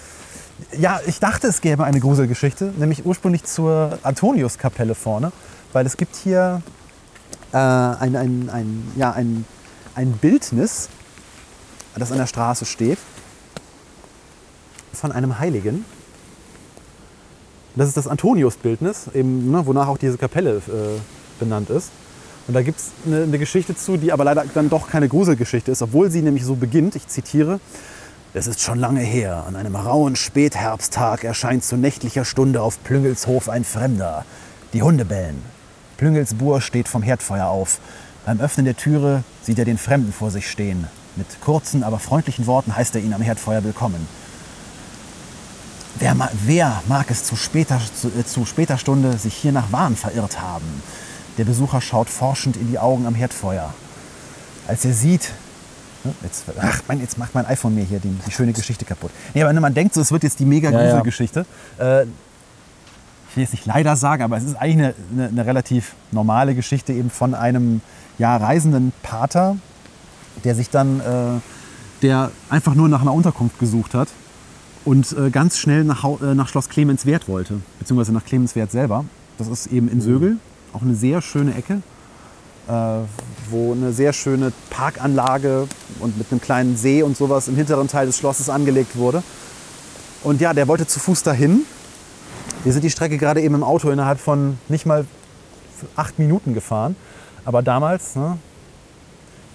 Ja, ich dachte, es gäbe eine Gruselgeschichte, nämlich ursprünglich zur Antoniuskapelle vorne, weil es gibt hier äh, ein, ein, ein, ja, ein, ein Bildnis, das an der Straße steht, von einem Heiligen. Das ist das Antonius-Bildnis, eben, ne, wonach auch diese Kapelle äh, benannt ist. Und da gibt es eine, eine Geschichte zu, die aber leider dann doch keine Gruselgeschichte ist, obwohl sie nämlich so beginnt. Ich zitiere. Es ist schon lange her. An einem rauen Spätherbsttag erscheint zu nächtlicher Stunde auf Plüngels Hof ein Fremder. Die Hunde bellen. Plüngels Bur steht vom Herdfeuer auf. Beim Öffnen der Türe sieht er den Fremden vor sich stehen. Mit kurzen, aber freundlichen Worten heißt er ihn am Herdfeuer willkommen. Wer, wer mag es zu später, zu, äh, zu später Stunde sich hier nach Wahn verirrt haben? Der Besucher schaut forschend in die Augen am Herdfeuer. Als er sieht, Ne, Jetzt, ach, mein, jetzt macht mein iPhone mir hier die, die schöne Geschichte kaputt. Nee, aber wenn man denkt, so, es wird jetzt die mega Ja, ja. Gruselgeschichte. Äh, ich will jetzt nicht leider sagen, aber es ist eigentlich eine, eine, eine relativ normale Geschichte eben von einem ja, reisenden Pater, der sich dann, äh, der einfach nur nach einer Unterkunft gesucht hat und äh, ganz schnell nach, äh, nach Schloss Clemenswerth wollte, beziehungsweise nach Clemenswerth selber. Das ist eben in Sögel, auch eine sehr schöne Ecke äh, wo eine sehr schöne Parkanlage und mit einem kleinen See und sowas im hinteren Teil des Schlosses angelegt wurde. Und ja, der wollte zu Fuß dahin. Wir sind die Strecke gerade eben im Auto innerhalb von nicht mal acht Minuten gefahren. Aber damals, ne,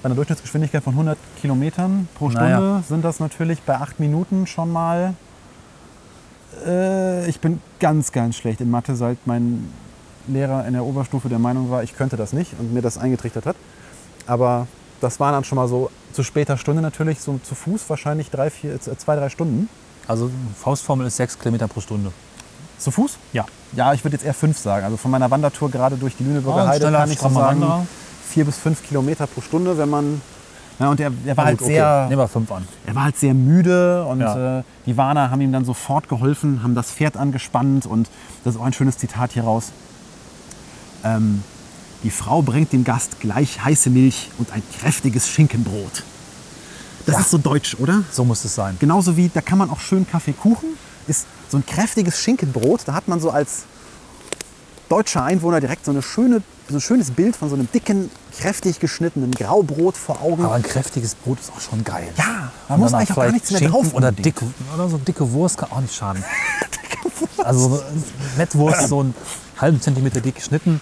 bei einer Durchschnittsgeschwindigkeit von 100 Kilometern pro Stunde, Naja. sind das natürlich bei acht Minuten schon mal. Äh, ich bin ganz, ganz schlecht in Mathe, seit mein Lehrer in der Oberstufe der Meinung war, ich könnte das nicht und mir das eingetrichtert hat. Aber das waren dann schon mal so zu später Stunde natürlich, so zu Fuß wahrscheinlich drei, vier, äh, zwei, drei Stunden. Also Faustformel ist 6 Kilometer pro Stunde. Zu Fuß? Ja. Ja, ich würde jetzt eher fünf sagen. Also von meiner Wandertour gerade durch die Lüneburger ein Heide kann ich so sagen, Wanderer. Vier bis fünf Kilometer pro Stunde, wenn man. Ja, und er, er war halt Gut, okay. sehr. Nehmen wir 5 an. Er war halt sehr müde und Ja. äh, die Warner haben ihm dann sofort geholfen, haben das Pferd angespannt und das ist auch ein schönes Zitat hier raus. Ähm, die Frau bringt dem Gast gleich heiße Milch und ein kräftiges Schinkenbrot. Das ist so deutsch, oder? So muss es sein. Genauso wie, da kann man auch schön Kaffeekuchen, ist so ein kräftiges Schinkenbrot. Da hat man so als deutscher Einwohner direkt so, eine schöne, so ein schönes Bild von so einem dicken, kräftig geschnittenen Graubrot vor Augen. Aber ein kräftiges Brot ist auch schon geil. ja, Und muss eigentlich auch gar nichts mehr Schinken drauf. Oder, dick, oder so dicke Wurst kann auch nicht schaden. Also Mettwurst, so einen halben Zentimeter dick geschnitten.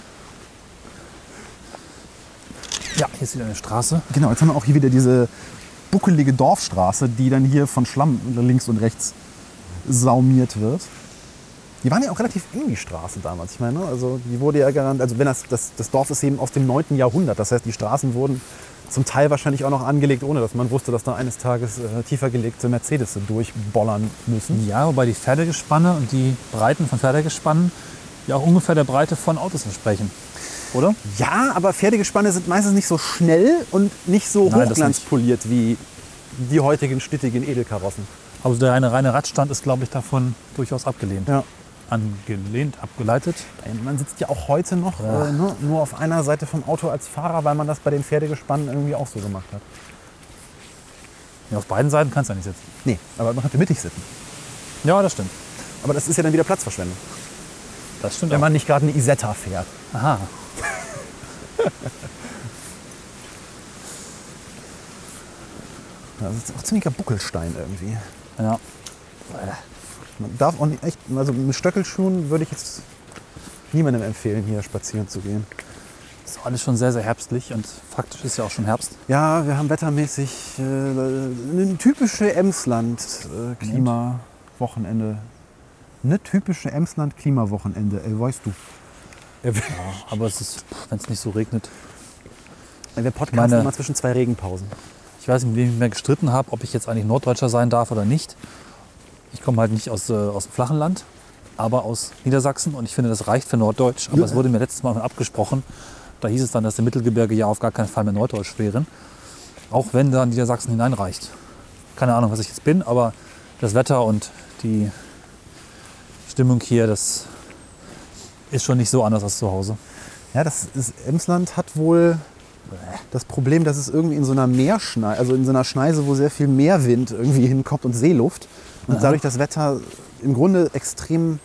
Ja, hier ist wieder eine Straße. Genau, jetzt haben wir auch hier wieder diese buckelige Dorfstraße, die dann hier von Schlamm links und rechts saumiert wird. Die waren ja auch relativ eng, die Straße damals. Ich meine, ne, also die wurde ja garantiert, also wenn das, das, das Dorf ist eben aus dem 9. Jahrhundert. Das heißt, die Straßen wurden zum Teil wahrscheinlich auch noch angelegt, ohne dass man wusste, dass da eines Tages äh, tiefer gelegte Mercedes durchbollern müssen. Ja, wobei die Pferdegespanne und die Breiten von Pferdegespannen ja auch ungefähr der Breite von Autos entsprechen. Oder? Ja, aber Pferdegespanne sind meistens nicht so schnell und nicht so Nein, hochglanzpoliert wie die heutigen stittigen Edelkarossen. Also der reine, reine Radstand ist, glaube ich, davon durchaus abgelehnt. Ja. Angelehnt, abgeleitet. Man sitzt ja auch heute noch Ja. äh, nur, nur auf einer Seite vom Auto als Fahrer, weil man das bei den Pferdegespannen irgendwie auch so gemacht hat. Ja, auf beiden Seiten kannst du ja nicht sitzen. Nee, aber man könnte mittig sitzen. Ja, das stimmt. Aber das ist ja dann wieder Platzverschwendung. Das stimmt Wenn auch. man nicht gerade eine Isetta fährt. Aha. Das ist auch ziemlicher Buckelstein irgendwie. Ja. Man darf auch nicht echt, also mit Stöckelschuhen würde ich jetzt niemandem empfehlen, hier spazieren zu gehen. Ist auch alles schon sehr, sehr herbstlich und faktisch ist ja auch schon Herbst. Ja, wir haben wettermäßig äh, eine typische Emsland-Klimawochenende. Eine typische Emsland-Klimawochenende, ey, weißt du. Ja, aber es ist, wenn es nicht so regnet. Wir podcasten Meine- immer zwischen zwei Regenpausen. Ich weiß nicht, mit wem ich mir gestritten habe, ob ich jetzt eigentlich Norddeutscher sein darf oder nicht. Ich komme halt nicht aus, äh, aus dem flachen Land, aber aus Niedersachsen und ich finde, das reicht für Norddeutsch. Aber es wurde mir letztes Mal abgesprochen. Da hieß es dann, dass die Mittelgebirge ja auf gar keinen Fall mehr Norddeutsch wären. Auch wenn da Niedersachsen hineinreicht. Keine Ahnung, was ich jetzt bin, aber das Wetter und die Stimmung hier, das ist schon nicht so anders als zu Hause. Ja, das ist, Emsland hat wohl das Problem, dass es irgendwie in so einer Meerschneise, also in so einer Schneise, wo sehr viel Meerwind irgendwie hinkommt und Seeluft und dadurch das Wetter im Grunde extrem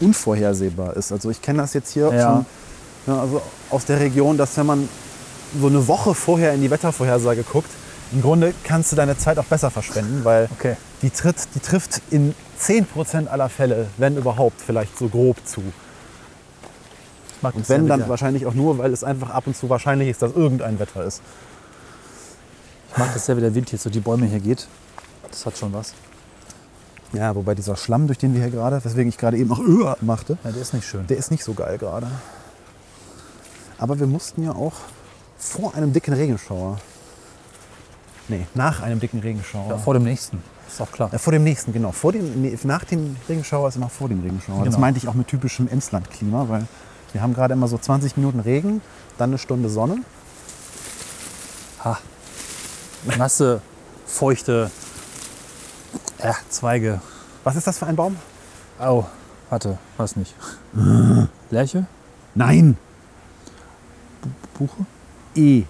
unvorhersehbar ist. Also ich kenne das jetzt hier Ja. schon ja, also aus der Region, dass wenn man so eine Woche vorher in die Wettervorhersage guckt, im Grunde kannst du deine Zeit auch besser verschwenden, weil Okay. die, tritt, die trifft in 10% aller Fälle, wenn überhaupt, vielleicht so grob zu. Und wenn, ja dann wahrscheinlich auch nur, weil es einfach ab und zu wahrscheinlich ist, dass irgendein Wetter ist. Ich mag das sehr, wie der Wind jetzt so die Bäume hier geht. Das hat schon was. Ja, wobei dieser Schlamm, durch den wir hier gerade, weswegen ich gerade eben auch Öhr machte, Ja, der ist nicht schön. der ist nicht so geil gerade. Aber wir mussten ja auch vor einem dicken Regenschauer. Nee, nach einem dicken Regenschauer. Ja, vor dem nächsten. Ist auch klar. Ja, vor dem nächsten, genau. Vor dem, nee, nach dem Regenschauer ist immer vor dem Regenschauer. Das Genau. meinte ich auch mit typischem Emsland-Klima, weil wir haben gerade immer so 20 Minuten Regen, dann eine Stunde Sonne. Ha. Nasse, feuchte ja, Zweige. Was ist das für ein Baum? Au, warte, weiß nicht. Lerche? Nein! Buche? E.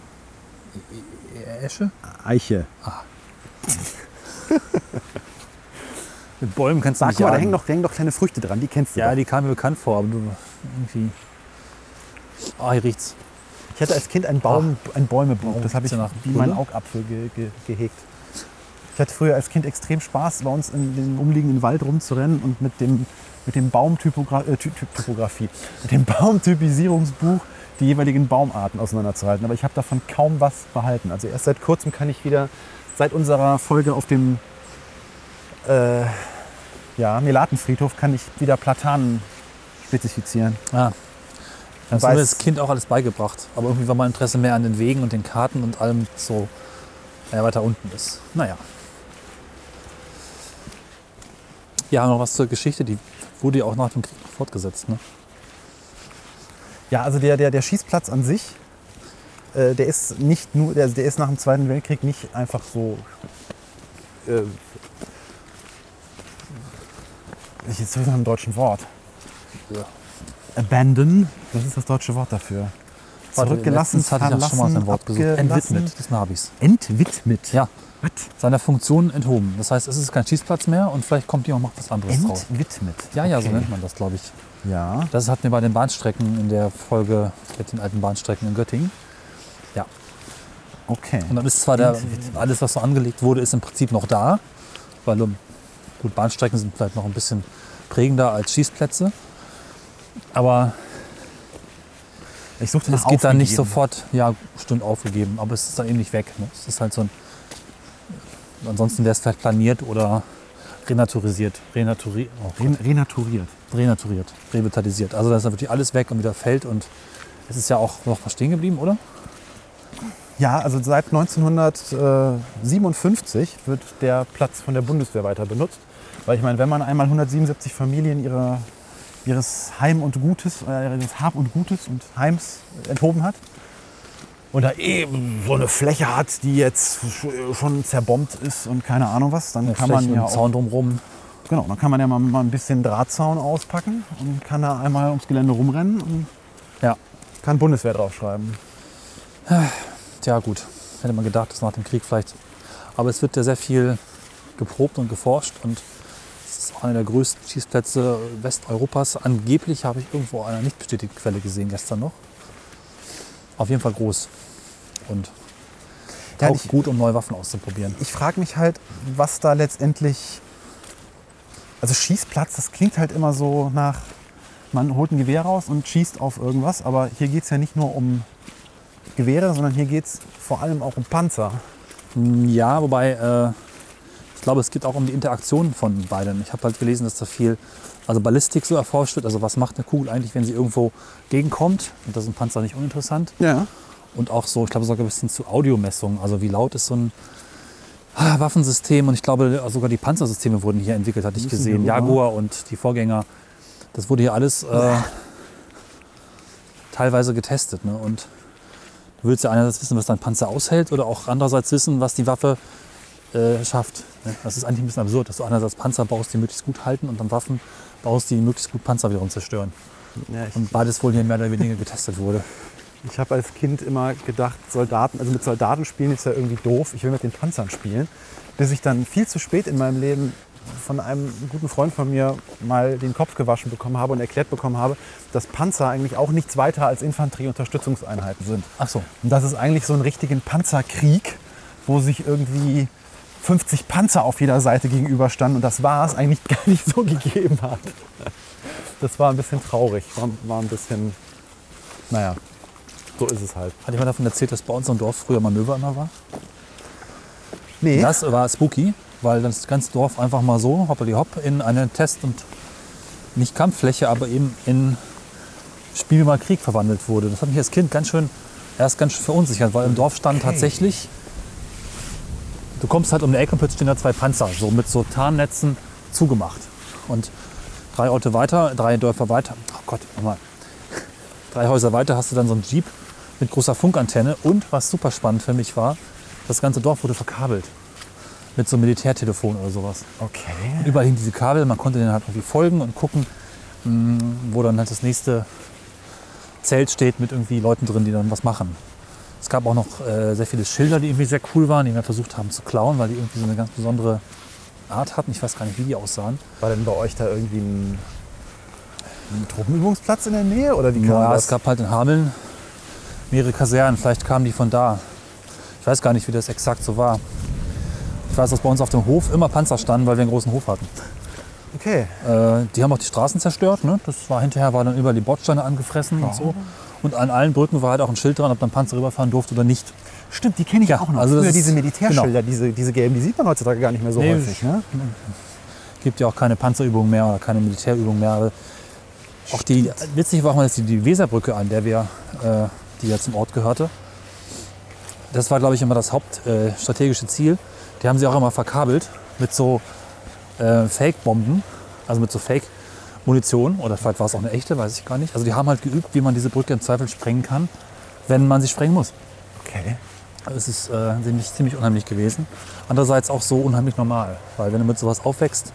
Esche? Eiche. Mit Bäumen kannst du Sag nicht mal, da jagen. hängen noch, da hängen noch kleine Früchte dran, die kennst du Ja, doch. die kamen mir bekannt vor, aber du irgendwie. Ah, hier riecht's. Ich hatte als Kind ein, Baum, ein Bäumebuch, das habe ich nach wie mein? Augapfel ge, ge, gehegt. Ich hatte früher als Kind extrem Spaß, bei uns in dem umliegenden Wald rumzurennen und mit dem, mit dem Baumtypografie, äh, Ty- Ty- Typografie, mit dem Baumtypisierungsbuch die jeweiligen Baumarten auseinanderzuhalten. Aber ich habe davon kaum was behalten. Also erst seit kurzem kann ich wieder, seit unserer Folge auf dem äh, ja, Melatenfriedhof, kann ich wieder Platanen spezifizieren. Ah. Das haben wir als Kind auch alles beigebracht. Aber irgendwie war mein Interesse mehr an den Wegen und den Karten und allem so, ja, weiter unten ist. Naja. Ja, noch was zur Geschichte. Die wurde ja auch nach dem Krieg fortgesetzt. Ne? Ja, also der, der, der Schießplatz an sich, äh, der ist nicht nur, der, der ist nach dem Zweiten Weltkrieg nicht einfach so. Äh, ich jetzt nach einem deutschen Wort. Ja. Abandon, was ist das deutsche Wort dafür? Zurückgelassen, letztens hatte ich auch schon mal verlassen, ein Wort gesucht. Entwidmet des Nabis. Entwidmet. Ja, Was? seiner Funktion enthoben. Das heißt, es ist kein Schießplatz mehr und vielleicht kommt hier auch noch was anderes raus. Entwidmet. Ja, ja, so Okay. nennt man das, glaube ich. Ja. Das hatten wir bei den Bahnstrecken in der Folge mit den alten Bahnstrecken in Göttingen. Ja. Okay. Und dann ist zwar der, alles, was so angelegt wurde, ist im Prinzip noch da, weil um, gut, Bahnstrecken sind vielleicht noch ein bisschen prägender als Schießplätze. Aber Ich suchte es geht dann nicht aufgegeben. sofort, ja, stimmt, aufgegeben, aber es ist dann eben nicht weg. Ne? Es ist halt so ein. Ansonsten wäre es vielleicht planiert oder renaturisiert. Renaturi, oh, Ren renaturiert. renaturiert, revitalisiert. Also da ist dann wirklich alles weg und wieder fällt und es ist ja auch noch was stehen geblieben, oder? Ja, also seit 1957 wird der Platz von der Bundeswehr weiter benutzt. Weil ich meine, wenn man einmal 177 Familien ihre, ihres Heim und Gutes, äh, ihres Hab und Gutes und Heims enthoben hat und da eben so eine Fläche hat, die jetzt schon zerbombt ist und keine Ahnung was, dann Ja, kann man Flächen ja auch, Zaun drumherum. genau, dann kann man ja mal, mal ein bisschen Drahtzaun auspacken und kann da einmal ums Gelände rumrennen und Ja. kann Bundeswehr draufschreiben. Tja, gut. Hätte man gedacht, dass nach dem Krieg vielleicht. Aber es wird ja sehr viel geprobt und geforscht und es ist auch einer der größten Schießplätze Westeuropas. Angeblich habe ich irgendwo eine nicht bestätigte Quelle gesehen gestern noch. Auf jeden Fall groß und Ja, taugt ich- gut, um neue Waffen auszuprobieren. ich frage mich halt, was da letztendlich. Also Schießplatz, das klingt halt immer so nach, man holt ein Gewehr raus und schießt auf irgendwas. Aber hier geht es ja nicht nur um Gewehre, sondern hier geht es vor allem auch um Panzer. Ja, wobei äh, ich glaube, es geht auch um die Interaktion von beiden. Ich habe halt gelesen, dass da viel, also Ballistik so erforscht wird. Also was macht eine Kugel eigentlich, wenn sie irgendwo gegenkommt? Und das ist ein Panzer nicht uninteressant. Ja. Und auch so, ich glaube sogar ein bisschen zu Audiomessungen. Also wie laut ist so ein ah, Waffensystem? Und ich glaube sogar die Panzersysteme wurden hier entwickelt, hatte ich gesehen. Jaguar und die Vorgänger. Das wurde hier alles äh, teilweise getestet. Ne? Und du willst ja einerseits wissen, was dein Panzer aushält oder auch andererseits wissen, was die Waffe äh, schafft. Ne? Das ist eigentlich ein bisschen absurd, dass du einerseits Panzer baust, die möglichst gut halten und dann Waffen baust, die möglichst gut Panzer wiederum zerstören. ja Und beides wohl hier mehr oder weniger getestet wurde. Ich habe als Kind immer gedacht, Soldaten, also mit Soldaten spielen ist ja irgendwie doof. Ich will mit den Panzern spielen. Bis ich dann viel zu spät in meinem Leben von einem guten Freund von mir mal den Kopf gewaschen bekommen habe und erklärt bekommen habe, dass Panzer eigentlich auch nichts weiter als Infanterieunterstützungseinheiten sind. Ach so. Und das ist eigentlich so ein richtigen Panzerkrieg, wo sich irgendwie 50 Panzer auf jeder Seite gegenüberstanden und das war es eigentlich gar nicht so gegeben hat. Das war ein bisschen traurig, war, war ein bisschen, naja, so ist es halt. Hat jemand davon erzählt, dass bei uns im Dorf früher Manöver immer war? Nee, Das war spooky, weil das ganze Dorf einfach mal so, hoppeli hopp, in eine Test- und nicht Kampffläche, aber eben in Spiel mal Krieg verwandelt wurde. Das hat mich als Kind ganz schön, erst ganz schön verunsichert, weil im Dorf stand Okay. tatsächlich, du kommst halt um die Ecke und plötzlich stehen da zwei Panzer, so mit so Tarnnetzen zugemacht. Und drei Orte weiter, drei Dörfer weiter, oh Gott, nochmal, drei Häuser weiter hast du dann so einen Jeep mit großer Funkantenne und was super spannend für mich war, das ganze Dorf wurde verkabelt. Mit so einem Militärtelefon oder sowas. okay. Überall hingen diese Kabel, man konnte denen halt irgendwie folgen und gucken, mh, wo dann halt das nächste Zelt steht mit irgendwie Leuten drin, die dann was machen. Es gab auch noch äh, sehr viele Schilder, die irgendwie sehr cool waren, die wir versucht haben zu klauen, weil die irgendwie so eine ganz besondere Art hatten. Ich weiß gar nicht, wie die aussahen. War denn bei euch da irgendwie ein, ein Truppenübungsplatz in der Nähe oder wie kam Ja, das? es gab halt in Hameln mehrere Kasernen, vielleicht kamen die von da. Ich weiß gar nicht, wie das exakt so war. Ich weiß, dass bei uns auf dem Hof immer Panzer standen, weil wir einen großen Hof hatten. okay. Äh, die haben auch die Straßen zerstört. Ne? Das war hinterher war dann über die Bordsteine angefressen und so. Und an allen Brücken war halt auch ein Schild dran, ob dann Panzer rüberfahren durfte oder nicht. Stimmt, die kenne ich Ja, auch noch. also Früher diese Militärschilder, genau. diese, diese gelben, die sieht man heutzutage gar nicht mehr so Nee, häufig. Ne? Gibt ja auch keine Panzerübungen mehr oder keine Militärübungen mehr. Auch die, witzig war auch mal, dass die, die Weserbrücke, an der wir, äh, die ja zum Ort gehörte, das war, glaube ich, immer das hauptstrategische äh, Ziel. Die haben sie auch immer verkabelt mit so äh, Fake-Bomben, also mit so Fake-Munition. Oder vielleicht war es auch eine echte, weiß ich gar nicht. Also die haben halt geübt, wie man diese Brücke im Zweifel sprengen kann, wenn man sie sprengen muss. Okay. Also Es ist äh, ziemlich, ziemlich unheimlich gewesen. Andererseits auch so unheimlich normal. Weil wenn du mit sowas aufwächst,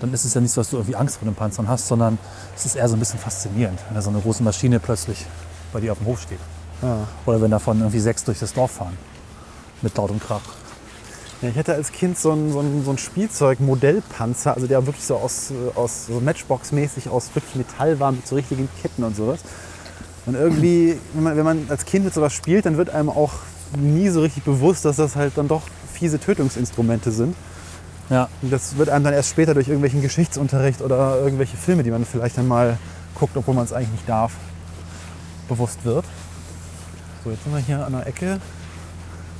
dann ist es ja nicht so, dass du irgendwie Angst vor den Panzern hast, sondern es ist eher so ein bisschen faszinierend, wenn da so eine große Maschine plötzlich bei dir auf dem Hof steht. Ja. Oder wenn davon irgendwie sechs durch das Dorf fahren. Mit lautem Krach. Ja, ich hatte als Kind so ein, so ein, so ein Spielzeug-Modellpanzer, also der wirklich so aus, äh, aus so Matchbox-mäßig aus wirklich Metall war mit so richtigen Ketten und sowas. Und irgendwie, wenn man, wenn man als Kind mit sowas spielt, dann wird einem auch nie so richtig bewusst, dass das halt dann doch fiese Tötungsinstrumente sind. Ja, Und das wird einem dann erst später durch irgendwelchen Geschichtsunterricht oder irgendwelche Filme, die man vielleicht dann mal guckt, obwohl man es eigentlich nicht darf, bewusst wird. So, jetzt sind wir hier an der Ecke.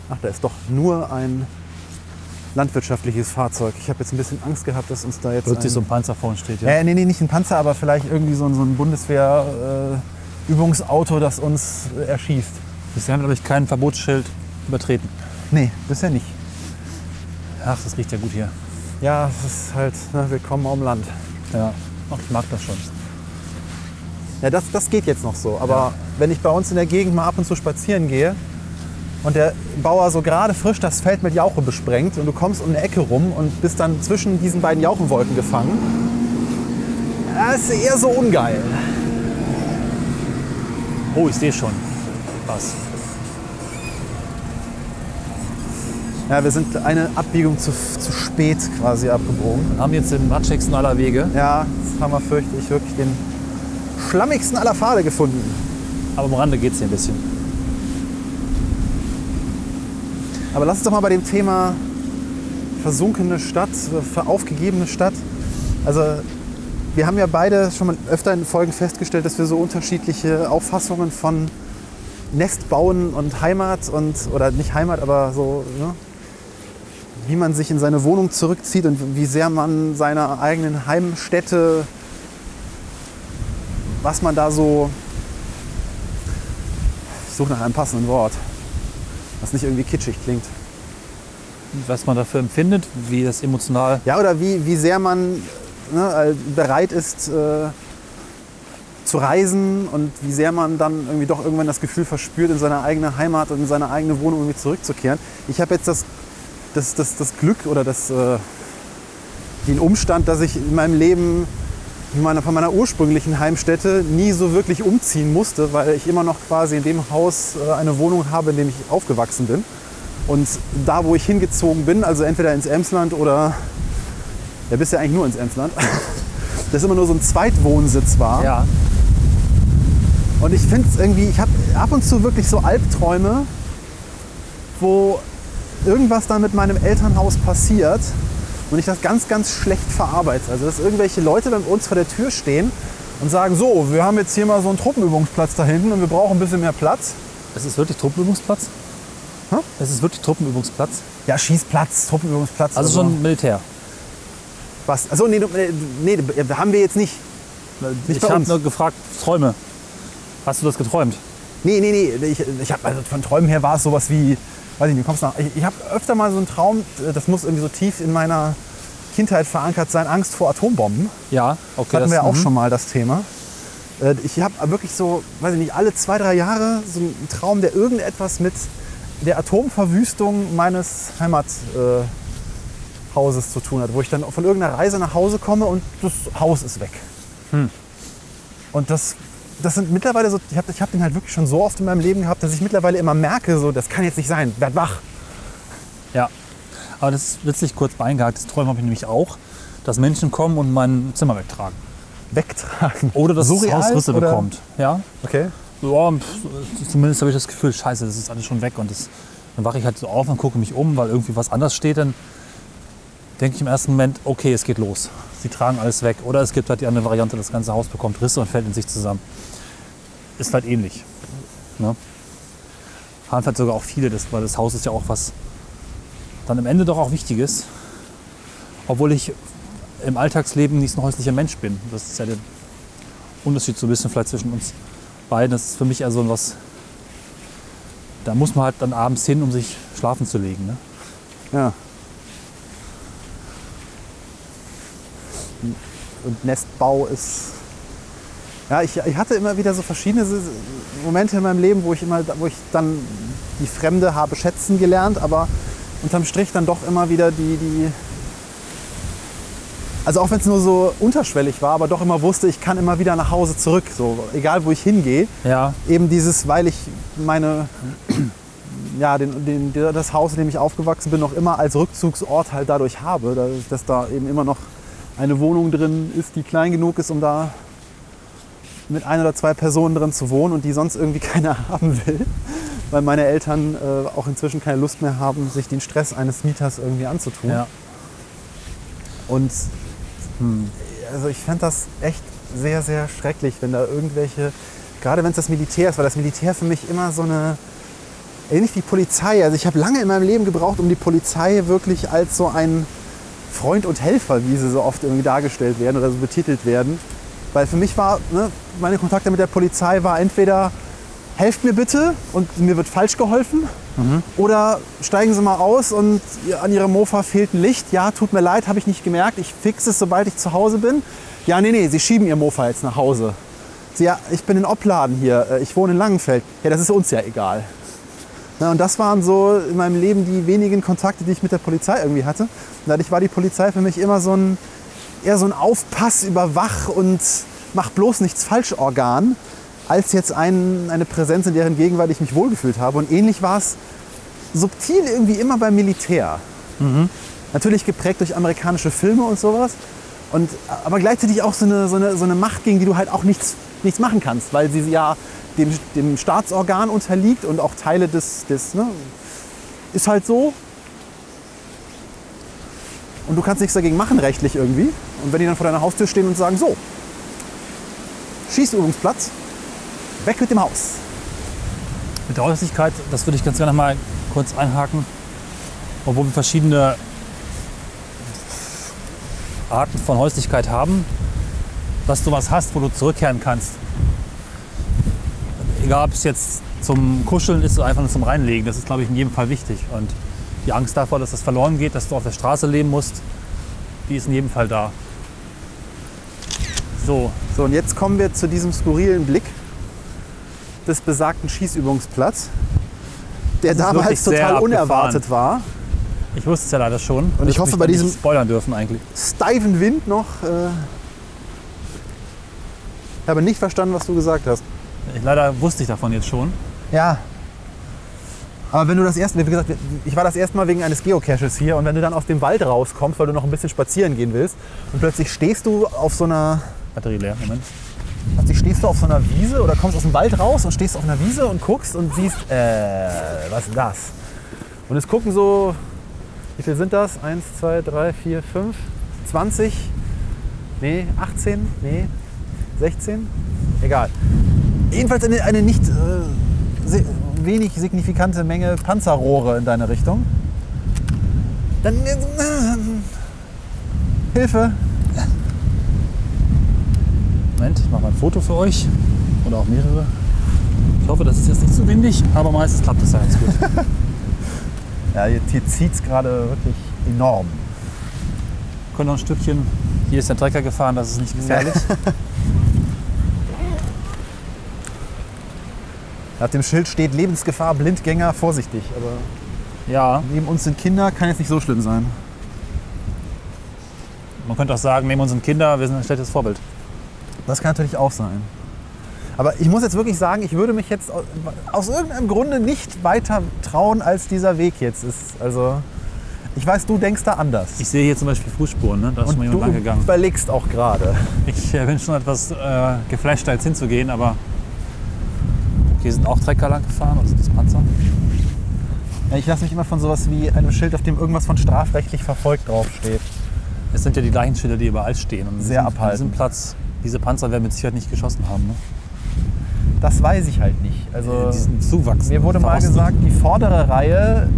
Ach, da ist doch nur ein landwirtschaftliches Fahrzeug. Ich habe jetzt ein bisschen Angst gehabt, dass uns da jetzt. plötzlich ein, so ein Panzer vor uns steht. Ja. ja, nee, nee, nicht ein Panzer, aber vielleicht irgendwie so ein, so ein Bundeswehr-Übungsauto, das uns äh, erschießt. Bisher haben wir, glaube ich, kein Verbotsschild übertreten. Nee, bisher nicht. Ach, das riecht ja gut hier. Ja, es ist halt, ne, willkommen am Land. Ja, Ach, ich mag das schon. Ja, das, das geht jetzt noch so. Aber wenn ich bei uns in der Gegend mal ab und zu spazieren gehe und der Bauer so gerade frisch das Feld mit Jauche besprengt und du kommst um eine Ecke rum und bist dann zwischen diesen beiden Jauchenwolken gefangen, das ist eher so ungeil. Oh, ich sehe schon. Was? Ja, wir sind eine Abbiegung zu, zu spät quasi abgebogen. Wir haben jetzt den matschigsten aller Wege. Ja, jetzt haben wir, fürchte ich, wirklich den schlammigsten aller Pfade gefunden. Aber am Rande geht es hier ein bisschen. Aber lass uns doch mal bei dem Thema versunkene Stadt, aufgegebene Stadt. Also wir haben ja beide schon mal öfter in Folgen festgestellt, dass wir so unterschiedliche Auffassungen von Nestbauen und Heimat und oder nicht Heimat, aber so ne, wie man sich in seine Wohnung zurückzieht und wie sehr man seiner eigenen Heimstätte, was man da so, ich suche nach einem passenden Wort, was nicht irgendwie kitschig klingt. Was man dafür empfindet, wie das emotional. Ja, oder wie, wie sehr man ne, äh, bereit ist äh, zu reisen und wie sehr man dann irgendwie doch irgendwann das Gefühl verspürt, in seine eigene Heimat und in seine eigene Wohnung irgendwie zurückzukehren. Ich habe jetzt das, das, das, das Glück oder das, äh, den Umstand, dass ich in meinem Leben meiner, von meiner ursprünglichen Heimstätte nie so wirklich umziehen musste, weil ich immer noch quasi in dem Haus äh, eine Wohnung habe, in dem ich aufgewachsen bin. Und da, wo ich hingezogen bin, also entweder ins Emsland oder, ja, bist ja eigentlich nur ins Emsland, das immer nur so ein Zweitwohnsitz war. Ja. Und ich finde es irgendwie, ich habe ab und zu wirklich so Albträume, wo irgendwas dann mit meinem Elternhaus passiert und ich das ganz, ganz schlecht verarbeite. Also dass irgendwelche Leute bei uns vor der Tür stehen und sagen, so, wir haben jetzt hier mal so einen Truppenübungsplatz da hinten und wir brauchen ein bisschen mehr Platz. Es ist wirklich Truppenübungsplatz? Hä? Es ist wirklich Truppenübungsplatz. Ja, Schießplatz, Truppenübungsplatz. Also schon Militär. was? Also nee, nee, haben wir jetzt nicht. Nicht ich habe nur gefragt, Träume. Hast du das geträumt? Nee, nee, nee. Ich, ich hab, also von Träumen her war es sowas wie, weiß ich nicht, kommst nach. Ich, ich habe öfter mal so einen Traum, das muss irgendwie so tief in meiner Kindheit verankert sein, Angst vor Atombomben. Ja, okay. hatten das- wir ja auch mhm. schon mal das Thema. Äh, Ich habe wirklich so, weiß ich nicht, alle zwei, drei Jahre so einen Traum, der irgendetwas mit der Atomverwüstung meines Heimathauses äh, zu tun hat, wo ich dann von irgendeiner Reise nach Hause komme und das Haus ist weg. Hm. Und das, das sind mittlerweile so, ich habe ich hab den halt wirklich schon so oft in meinem Leben gehabt, dass ich mittlerweile immer merke, so, das kann jetzt nicht sein, werd wach. Ja. Aber das ist witzig kurz beingehakt. Das Träume habe ich nämlich auch, dass Menschen kommen und mein Zimmer wegtragen. Wegtragen. Oder dass Surreal, das Haus Risse oder? bekommt. Ja. Okay. Ja, zumindest habe ich das Gefühl, scheiße, das ist alles schon weg. Und das, dann wache ich halt so auf und gucke mich um, weil irgendwie was anders steht. Dann denke ich im ersten Moment, okay, es geht los. Sie tragen alles weg. Oder es gibt halt die andere Variante, das ganze Haus bekommt Risse und fällt in sich zusammen. Ist halt ähnlich. Ne? Haben halt sogar auch viele, das, weil das Haus ist ja auch was dann am Ende doch auch Wichtiges. Obwohl ich im Alltagsleben nicht so ein häuslicher Mensch bin. Das ist ja der Unterschied so ein bisschen vielleicht zwischen uns beiden. Das ist für mich eher so was. Da muss man halt dann abends hin, um sich schlafen zu legen. Ne? Ja. Und Nestbau ist. Ja, ich, ich hatte immer wieder so verschiedene Momente in meinem Leben, wo ich, immer, wo ich dann die Fremde habe schätzen gelernt, aber unterm Strich dann doch immer wieder die. die also auch wenn es nur so unterschwellig war, aber doch immer wusste, ich kann immer wieder nach Hause zurück, so egal wo ich hingehe Ja, eben dieses, weil ich meine, ja, den, den, das Haus, in dem ich aufgewachsen bin, noch immer als Rückzugsort halt dadurch habe, dass, dass da eben immer noch eine Wohnung drin ist, die klein genug ist, um da mit ein oder zwei Personen drin zu wohnen und die sonst irgendwie keiner haben will, weil meine Eltern äh, auch inzwischen keine Lust mehr haben, sich den Stress eines Mieters irgendwie anzutun. ja. Und also ich fände das echt sehr, sehr schrecklich, wenn da irgendwelche, gerade wenn es das Militär ist, weil das Militär für mich immer so eine, ähnlich wie Polizei, also ich habe lange in meinem Leben gebraucht, um die Polizei wirklich als so ein Freund und Helfer, wie sie so oft irgendwie dargestellt werden oder so betitelt werden. Weil für mich war, ne, meine Kontakte mit der Polizei war entweder helft mir bitte und mir wird falsch geholfen oder steigen Sie mal aus und an Ihrem Mofa fehlt ein Licht. Ja, tut mir leid, habe ich nicht gemerkt. Ich fixe es, sobald ich zu Hause bin. Ja, nee, nee, Sie schieben Ihr Mofa jetzt nach Hause. Sie, ja, ich bin in Opladen hier. äh, Ich wohne in Langenfeld. Ja, das ist uns ja egal. Na, und das waren so in meinem Leben die wenigen Kontakte, die ich mit der Polizei irgendwie hatte. Und dadurch war die Polizei für mich immer so ein, eher so ein Aufpass, Überwach und mach bloß nichts falsch Organ, als jetzt ein, eine Präsenz, in deren Gegenwart ich mich wohlgefühlt habe. Und ähnlich war es subtil irgendwie immer beim Militär. Natürlich geprägt durch amerikanische Filme und sowas. Und, aber gleichzeitig auch so eine, so, eine, so eine Macht, gegen die du halt auch nichts, nichts machen kannst, weil sie ja dem, dem Staatsorgan unterliegt und auch Teile des, des ne, ist halt so. Und du kannst nichts dagegen machen, rechtlich irgendwie. Und wenn die dann vor deiner Haustür stehen und sagen, so, Schießübungsplatz, weg mit dem Haus. Mit der Häuslichkeit, das würde ich ganz gerne mal kurz einhaken. Obwohl wir verschiedene Arten von Häuslichkeit haben, dass du was hast, wo du zurückkehren kannst. Egal, ob es jetzt zum Kuscheln ist oder einfach nur zum Reinlegen, das ist, glaube ich, in jedem Fall wichtig. Und die Angst davor, dass das verloren geht, dass du auf der Straße leben musst, die ist in jedem Fall da. So, So, und jetzt kommen wir zu diesem skurrilen Blick des besagten Schießübungsplatz, der damals total unerwartet war. ich wusste es ja leider schon. Und ich hoffe, bei diesem- spoilern dürfen eigentlich. Steifen Wind noch äh, Ich habe nicht verstanden, was du gesagt hast. Ich, leider wusste ich davon jetzt schon. Ja. Aber wenn du das erste, wie gesagt, ich war das erste Mal wegen eines Geocaches hier und wenn du dann aus dem Wald rauskommst, weil du noch ein bisschen spazieren gehen willst und plötzlich stehst du auf so einer, Batterie leer, Moment. plötzlich stehst du auf so einer Wiese oder kommst aus dem Wald raus und stehst auf einer Wiese und guckst und siehst, äh, was ist das? Und es gucken so, wie viel sind das? Eins, zwei, drei, vier, fünf, 20? Nee, 18? Nee, 16? Egal. Jedenfalls eine, eine nicht äh, wenig signifikante Menge Panzerrohre in deine Richtung. Dann. Äh, Hilfe! Moment, ich mache mal ein Foto für euch. Oder auch mehrere. Ich hoffe, das ist jetzt nicht zu windig, aber meistens klappt es ja ganz gut. Ja, hier, hier zieht es gerade wirklich enorm. können noch ein Stückchen. Hier ist der Trecker gefahren, das ist nicht gefährlich. Auf dem Schild steht Lebensgefahr, Blindgänger, vorsichtig. Aber Ja, neben uns sind Kinder, kann jetzt nicht so schlimm sein. man könnte auch sagen, neben uns sind Kinder, wir sind ein schlechtes Vorbild. Das kann natürlich auch sein. Aber ich muss jetzt wirklich sagen, ich würde mich jetzt aus, irgendeinem Grunde nicht weiter trauen, als dieser Weg jetzt ist. Also, ich weiß, du denkst da anders. Ich sehe hier zum Beispiel Fußspuren, ne? da ist schon mal Und jemand lang du gegangen. überlegst auch gerade. Ich äh, bin schon etwas äh, geflasht, da jetzt hinzugehen, aber hier sind auch Trecker lang gefahren sind das Panzer? Ja, ich lasse mich immer von sowas wie einem Schild, auf dem irgendwas von strafrechtlich verfolgt draufsteht. Es sind ja die gleichen Schilder, die überall stehen. Und an Sehr diesem- An abhaltend. diesem Platz, diese Panzer werden mit Sicherheit nicht geschossen haben. Ne? Das weiß ich halt nicht. Also, die sind zuwachsen. mir wurde mal gesagt, die vordere Reihe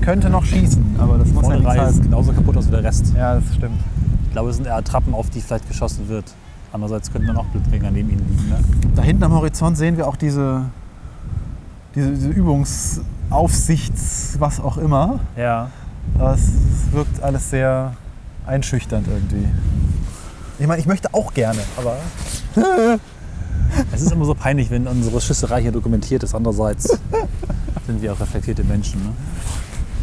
könnte noch schießen, aber das Die muss ja nichts Reihe ist heißen. genauso kaputt aus wie der Rest. Ja, das stimmt. Ich glaube, es sind eher Attrappen, auf die vielleicht geschossen wird. Andererseits könnten dann auch Blindgänger neben ihnen liegen. Ne? Da hinten am Horizont sehen wir auch diese, diese, diese Übungsaufsichts, was auch immer. Ja. Aber es, es wirkt alles sehr einschüchternd irgendwie. Ich meine, ich möchte auch gerne, aber Es ist immer so peinlich, wenn unsere Schüsserei hier dokumentiert ist. Andererseits sind wir auch reflektierte Menschen, ne?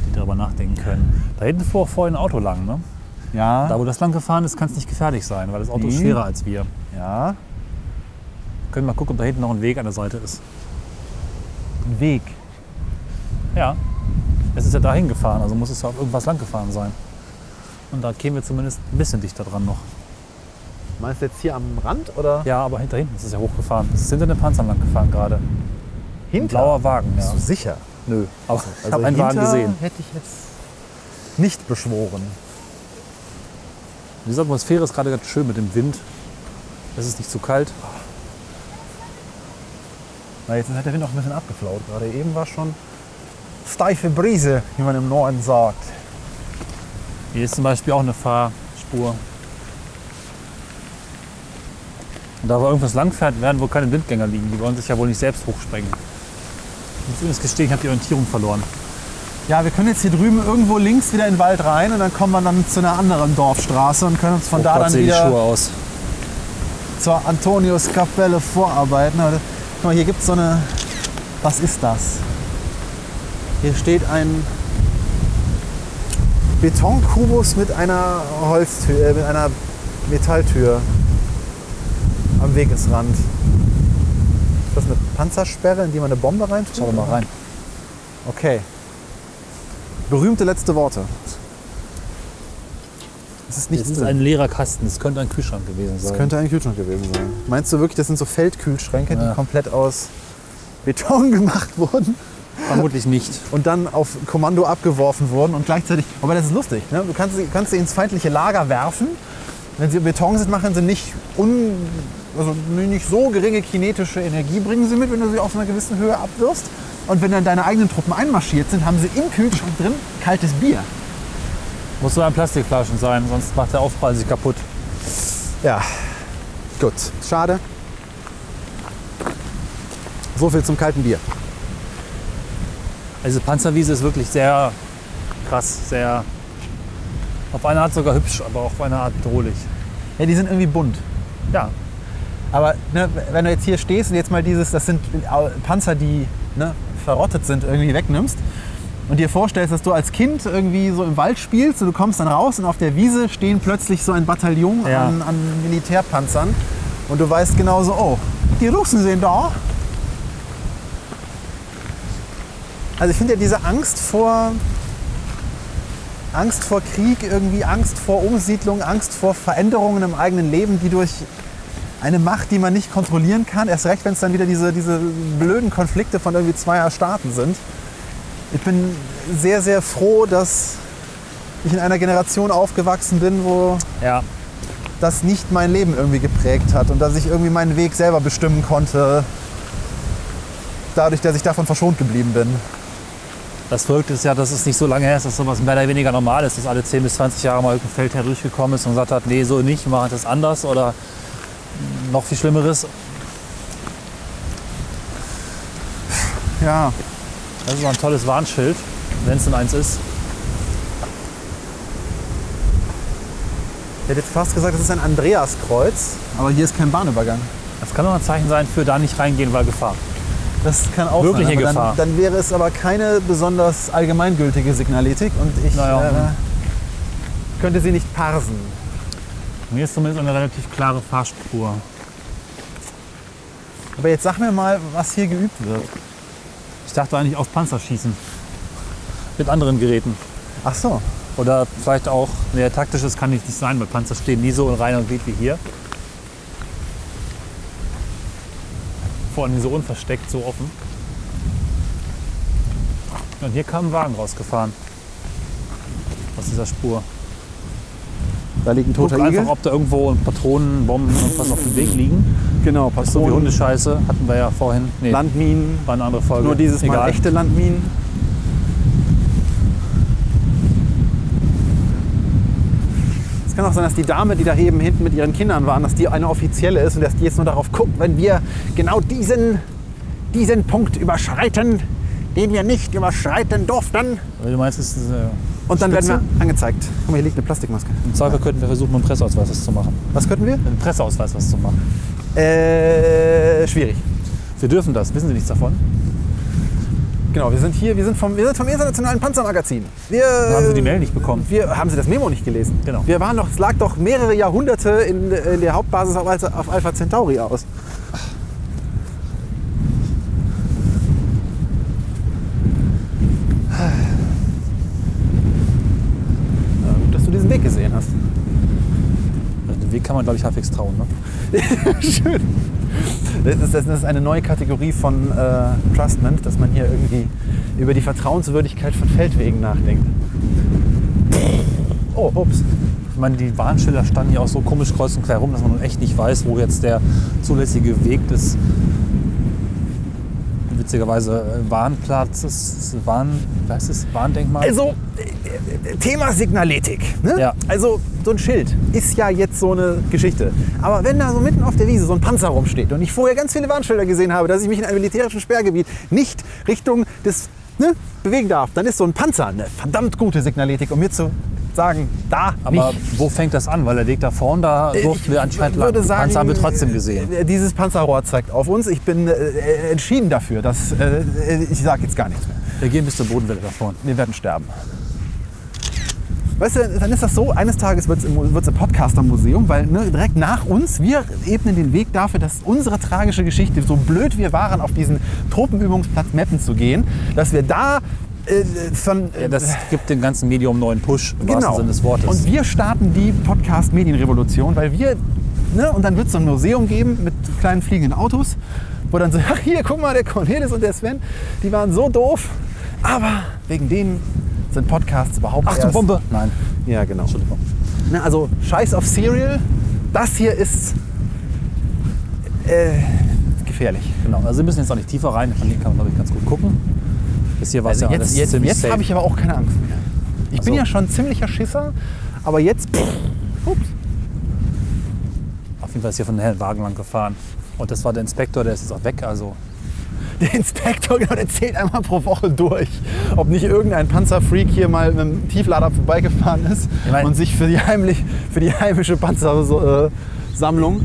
die darüber nachdenken können. Da hinten fuhr vorhin ein Auto lang. Ne? Ja, Da, wo das lang gefahren ist, kann es nicht gefährlich sein, weil das Auto ist Nee. schwerer als wir. ja, Wir können mal gucken, ob da hinten noch ein Weg an der Seite ist. ein Weg. Ja. Es ist ja dahin gefahren, also muss es ja auf irgendwas lang gefahren sein. Und da kämen wir zumindest ein bisschen dichter dran noch. Meinst du jetzt hier am Rand oder Ja, aber hinter hinten ist es ja hochgefahren. Es ist hinter den Panzern lang gefahren gerade. Ein hinter? blauer Wagen, ja. Bist du sicher? Nö, aber ich Also habe einen Wagen gesehen. hätte ich jetzt nicht beschworen. Diese Atmosphäre ist gerade ganz schön mit dem Wind. Es ist nicht zu kalt. Na, jetzt hat der Wind auch ein bisschen abgeflaut. Gerade eben war schon steife Brise, wie man im Norden sagt. Hier ist zum Beispiel auch eine Fahrspur. Und da wo irgendwas langfährt, werden wohl keine Blindgänger liegen. Die wollen sich ja wohl nicht selbst hochsprengen. Ich muss übrigens gestehen, ich habe die Orientierung verloren. Ja, wir können jetzt hier drüben irgendwo links wieder in den Wald rein und dann kommen wir dann zu einer anderen Dorfstraße und können uns von Oh da Gott, dann wieder zur Antoniuskapelle vorarbeiten. Aber das- Guck mal, hier gibt es so eine. Was ist das? Hier steht ein Betonkubus mit einer Holztür, äh, mit einer Metalltür am Wegesrand. Ist das eine Panzersperre, in die man eine Bombe reintut? Schau mal rein. Okay. Berühmte letzte Worte. Es ist nichts Das ist drin. ein leerer Kasten. Das könnte ein Kühlschrank gewesen sein. Das könnte ein Kühlschrank gewesen sein. Meinst du wirklich, das sind so Feldkühlschränke, Ja. die komplett aus Beton gemacht wurden Vermutlich nicht. und dann auf Kommando abgeworfen wurden und gleichzeitig. Aber das ist lustig. Ne? Du kannst sie, kannst sie ins feindliche Lager werfen. Wenn sie Beton sind, machen sie nicht, un, also nicht so geringe kinetische Energie, bringen sie mit, wenn du sie auf einer gewissen Höhe abwirfst. Und wenn dann deine eigenen Truppen einmarschiert sind, haben sie im Kühlschrank drin kaltes Bier. Muss so ein Plastikflaschen sein, sonst macht der Aufprall sich kaputt. Ja, gut. Schade. So viel zum kalten Bier. Also Panzerwiese ist wirklich sehr krass, sehr auf eine Art sogar hübsch, aber auch auf eine Art bedrohlich. Ja, die sind irgendwie bunt. Ja, Aber ne, wenn du jetzt hier stehst und jetzt mal dieses, das sind Panzer, die ne, verrottet sind, irgendwie wegnimmst und dir vorstellst, dass du als Kind irgendwie so im Wald spielst und du kommst dann raus und auf der Wiese stehen plötzlich so ein Bataillon Ja. an, an Militärpanzern Und du weißt genauso, oh, die Russen sind da. Also ich finde ja diese Angst vor Angst vor Krieg, irgendwie Angst vor Umsiedlung, Angst vor Veränderungen im eigenen Leben, die durch eine Macht, die man nicht kontrollieren kann, erst recht, wenn es dann wieder diese, diese blöden Konflikte von irgendwie zweier Staaten sind. Ich bin sehr, sehr froh, dass ich in einer Generation aufgewachsen bin, wo Ja. das nicht mein Leben irgendwie geprägt hat und dass ich irgendwie meinen Weg selber bestimmen konnte, dadurch, dass ich davon verschont geblieben bin. Das Verrückte ist ja, dass es nicht so lange her ist, dass sowas mehr oder weniger normal ist, dass alle 10 bis 20 Jahre mal irgendein Feldherr durchgekommen ist und gesagt hat, nee, so nicht, wir machen das anders oder noch viel Schlimmeres. Ja, Das ist ein tolles Warnschild, wenn es denn eins ist. ich hätte jetzt fast gesagt, das ist ein Andreaskreuz, aber hier ist kein Bahnübergang. Das kann nur ein Zeichen sein für da nicht reingehen, weil Gefahr. Das kann auch Wirkliche sein, Gefahr. Dann, dann wäre es aber keine besonders allgemeingültige Signaletik und ich Naja. äh, könnte sie nicht parsen. Mir ist zumindest eine relativ klare Fahrspur. Aber jetzt sag mir mal, was hier geübt wird. Ich dachte eigentlich auf Panzerschießen. Mit anderen Geräten. Ach so. Oder vielleicht auch, nee, taktisches kann nicht sein, weil Panzer stehen nie so in reiner Glied wie hier. Vor allem so unversteckt, so offen. Und hier kam ein Wagen rausgefahren. Aus dieser Spur. Da liegt ein Guck toter einfach, Igel. ob da irgendwo Patronen, Bomben, irgendwas auf dem Weg liegen. Genau, So wie Patronen, Hundescheiße hatten wir ja vorhin. Nee, Landminen. war eine andere Folge. Nur dieses Mal Egal. echte Landminen. Es kann auch sein, dass die Dame, die da eben hinten mit ihren Kindern waren, dass die eine offizielle ist und dass die jetzt nur darauf guckt, wenn wir genau diesen, diesen Punkt überschreiten, den wir nicht überschreiten durften. Weil Du meinst, es ist, äh, Und dann Spitze? werden wir angezeigt. Guck mal, hier liegt eine Plastikmaske. im Zweifel könnten wir versuchen, mit dem Presseausweis was zu machen. Was könnten wir? Mit dem Presseausweis was zu machen. Äh, schwierig. Wir dürfen das, wissen Sie nichts davon? Genau, wir sind hier, wir sind vom, wir sind vom Internationalen Panzermagazin. Wir, Haben Sie die Mail nicht bekommen? Wir, haben Sie das Memo nicht gelesen? Genau. Wir waren doch, es lag doch mehrere Jahrhunderte in, in der Hauptbasis auf, Alpha- auf Alpha Centauri aus. Ja, gut, dass du diesen Weg gesehen hast. Also Den Weg kann man, glaube ich, halbwegs trauen. Ne? Schön. Das ist, das ist eine neue Kategorie von äh, Trustment, dass man hier irgendwie über die Vertrauenswürdigkeit von Feldwegen nachdenkt. Oh, ups. Ich meine, die Warnschilder standen hier auch so komisch kreuz und quer rum, dass man echt nicht weiß, wo jetzt der zulässige Weg des witzigerweise äh, Warnplatzes, Warn, heißt es, Warndenkmal? Also, äh, äh, Thema Signaletik. Ne? Ja. Also, so ein Schild ist ja jetzt so eine Geschichte. Aber wenn da so mitten auf der Wiese so ein Panzer rumsteht und ich vorher ganz viele Warnschilder gesehen habe, dass ich mich in einem militärischen Sperrgebiet nicht Richtung des ne, bewegen darf, dann ist so ein Panzer eine verdammt gute Signaletik, um mir zu sagen, da Aber nicht. wo fängt das an? Weil der Weg da vorne, da durften wir anscheinend lang. sagen, Panzer haben wir trotzdem gesehen. äh, Dieses Panzerrohr zeigt auf uns. Ich bin äh, entschieden dafür, dass äh, ich sage jetzt gar nichts mehr. Wir gehen bis zur Bodenwelle da vorne. Wir werden sterben. Weißt du, dann ist das so, eines Tages wird es im, wird's im Podcaster-Museum, weil ne, direkt nach uns, wir ebnen den Weg dafür, dass unsere tragische Geschichte, so blöd wir waren, auf diesen Tropenübungsplatz Meppen zu gehen, dass wir da äh, von... Ja, das gibt dem ganzen Medium einen neuen Push, im wahrsten Genau. Sinne des Wortes. Und wir starten die Podcast-Medienrevolution, weil wir, ne, und dann wird es so ein Museum geben mit kleinen fliegenden Autos, wo dann so, ach hier, guck mal, der Cornelis und der Sven, die waren so doof, aber wegen denen sind Podcasts überhaupt Achtung, erst... Bombe! Nein, Ja, genau. Entschuldigung. Ne, also Scheiß auf Serial, das hier ist äh, gefährlich. Genau, also wir müssen jetzt auch nicht tiefer rein. Von hier kann man, glaube ich, ganz gut gucken. Bis hier war Also ja jetzt alles jetzt, ziemlich jetzt habe ich aber auch keine Angst mehr. Ich Ach bin ja schon ein ziemlicher Schisser, aber jetzt... Pff, ups. Auf jeden Fall ist hier von einem hellen Wagen lang gefahren. Und das war der Inspektor, der ist jetzt auch weg. Also Der Inspektor, genau, der zählt einmal pro Woche durch, ob nicht irgendein Panzerfreak hier mal mit einem Tieflader vorbeigefahren ist Ich mein- und sich für die, heimlich, für die heimische Panzersammlung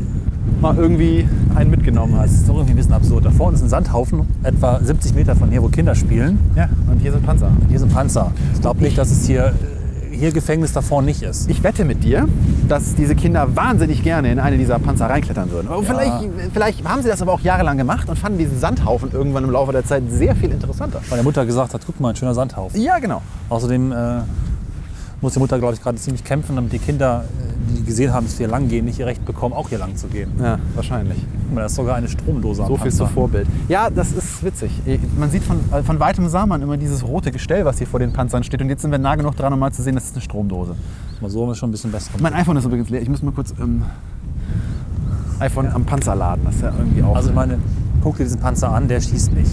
mal irgendwie einen mitgenommen hat. das ist doch irgendwie ein bisschen absurd. Da vorne ist ein Sandhaufen, etwa 70 Meter von hier, wo Kinder spielen. Ja, und hier sind Panzer. Hier sind Panzer. Ich glaube nicht, dass es hier, äh, hier Gefängnis davor nicht ist. Ich wette mit dir, dass diese Kinder wahnsinnig gerne in eine dieser Panzer reinklettern würden. Aber Vielleicht, vielleicht haben sie das aber auch jahrelang gemacht und fanden diesen Sandhaufen irgendwann im Laufe der Zeit sehr viel interessanter. Weil der Mutter gesagt hat, guck mal, ein schöner Sandhaufen. Ja, genau. Außerdem äh, muss die Mutter, glaube ich, gerade ziemlich kämpfen, damit die Kinder, äh, die gesehen haben, dass wir hier lang gehen, nicht ihr Recht bekommen, auch hier lang zu gehen. Ja, wahrscheinlich. Guck mal, da ist sogar eine Stromdose am So viel Panzer. zu Vorbild. Ja, das ist witzig. Man sieht von, äh, von weitem sah man immer dieses rote Gestell, was hier vor den Panzern steht. Und jetzt sind wir nah genug dran, um mal zu sehen, das ist eine Stromdose. Mal so haben wir schon ein bisschen besser. Mein iPhone ist übrigens leer. Ich muss mal kurz ähm, iPhone am Panzer laden. Das ist ja irgendwie auch. Also ich meine, guck dir diesen Panzer an, der schießt nicht.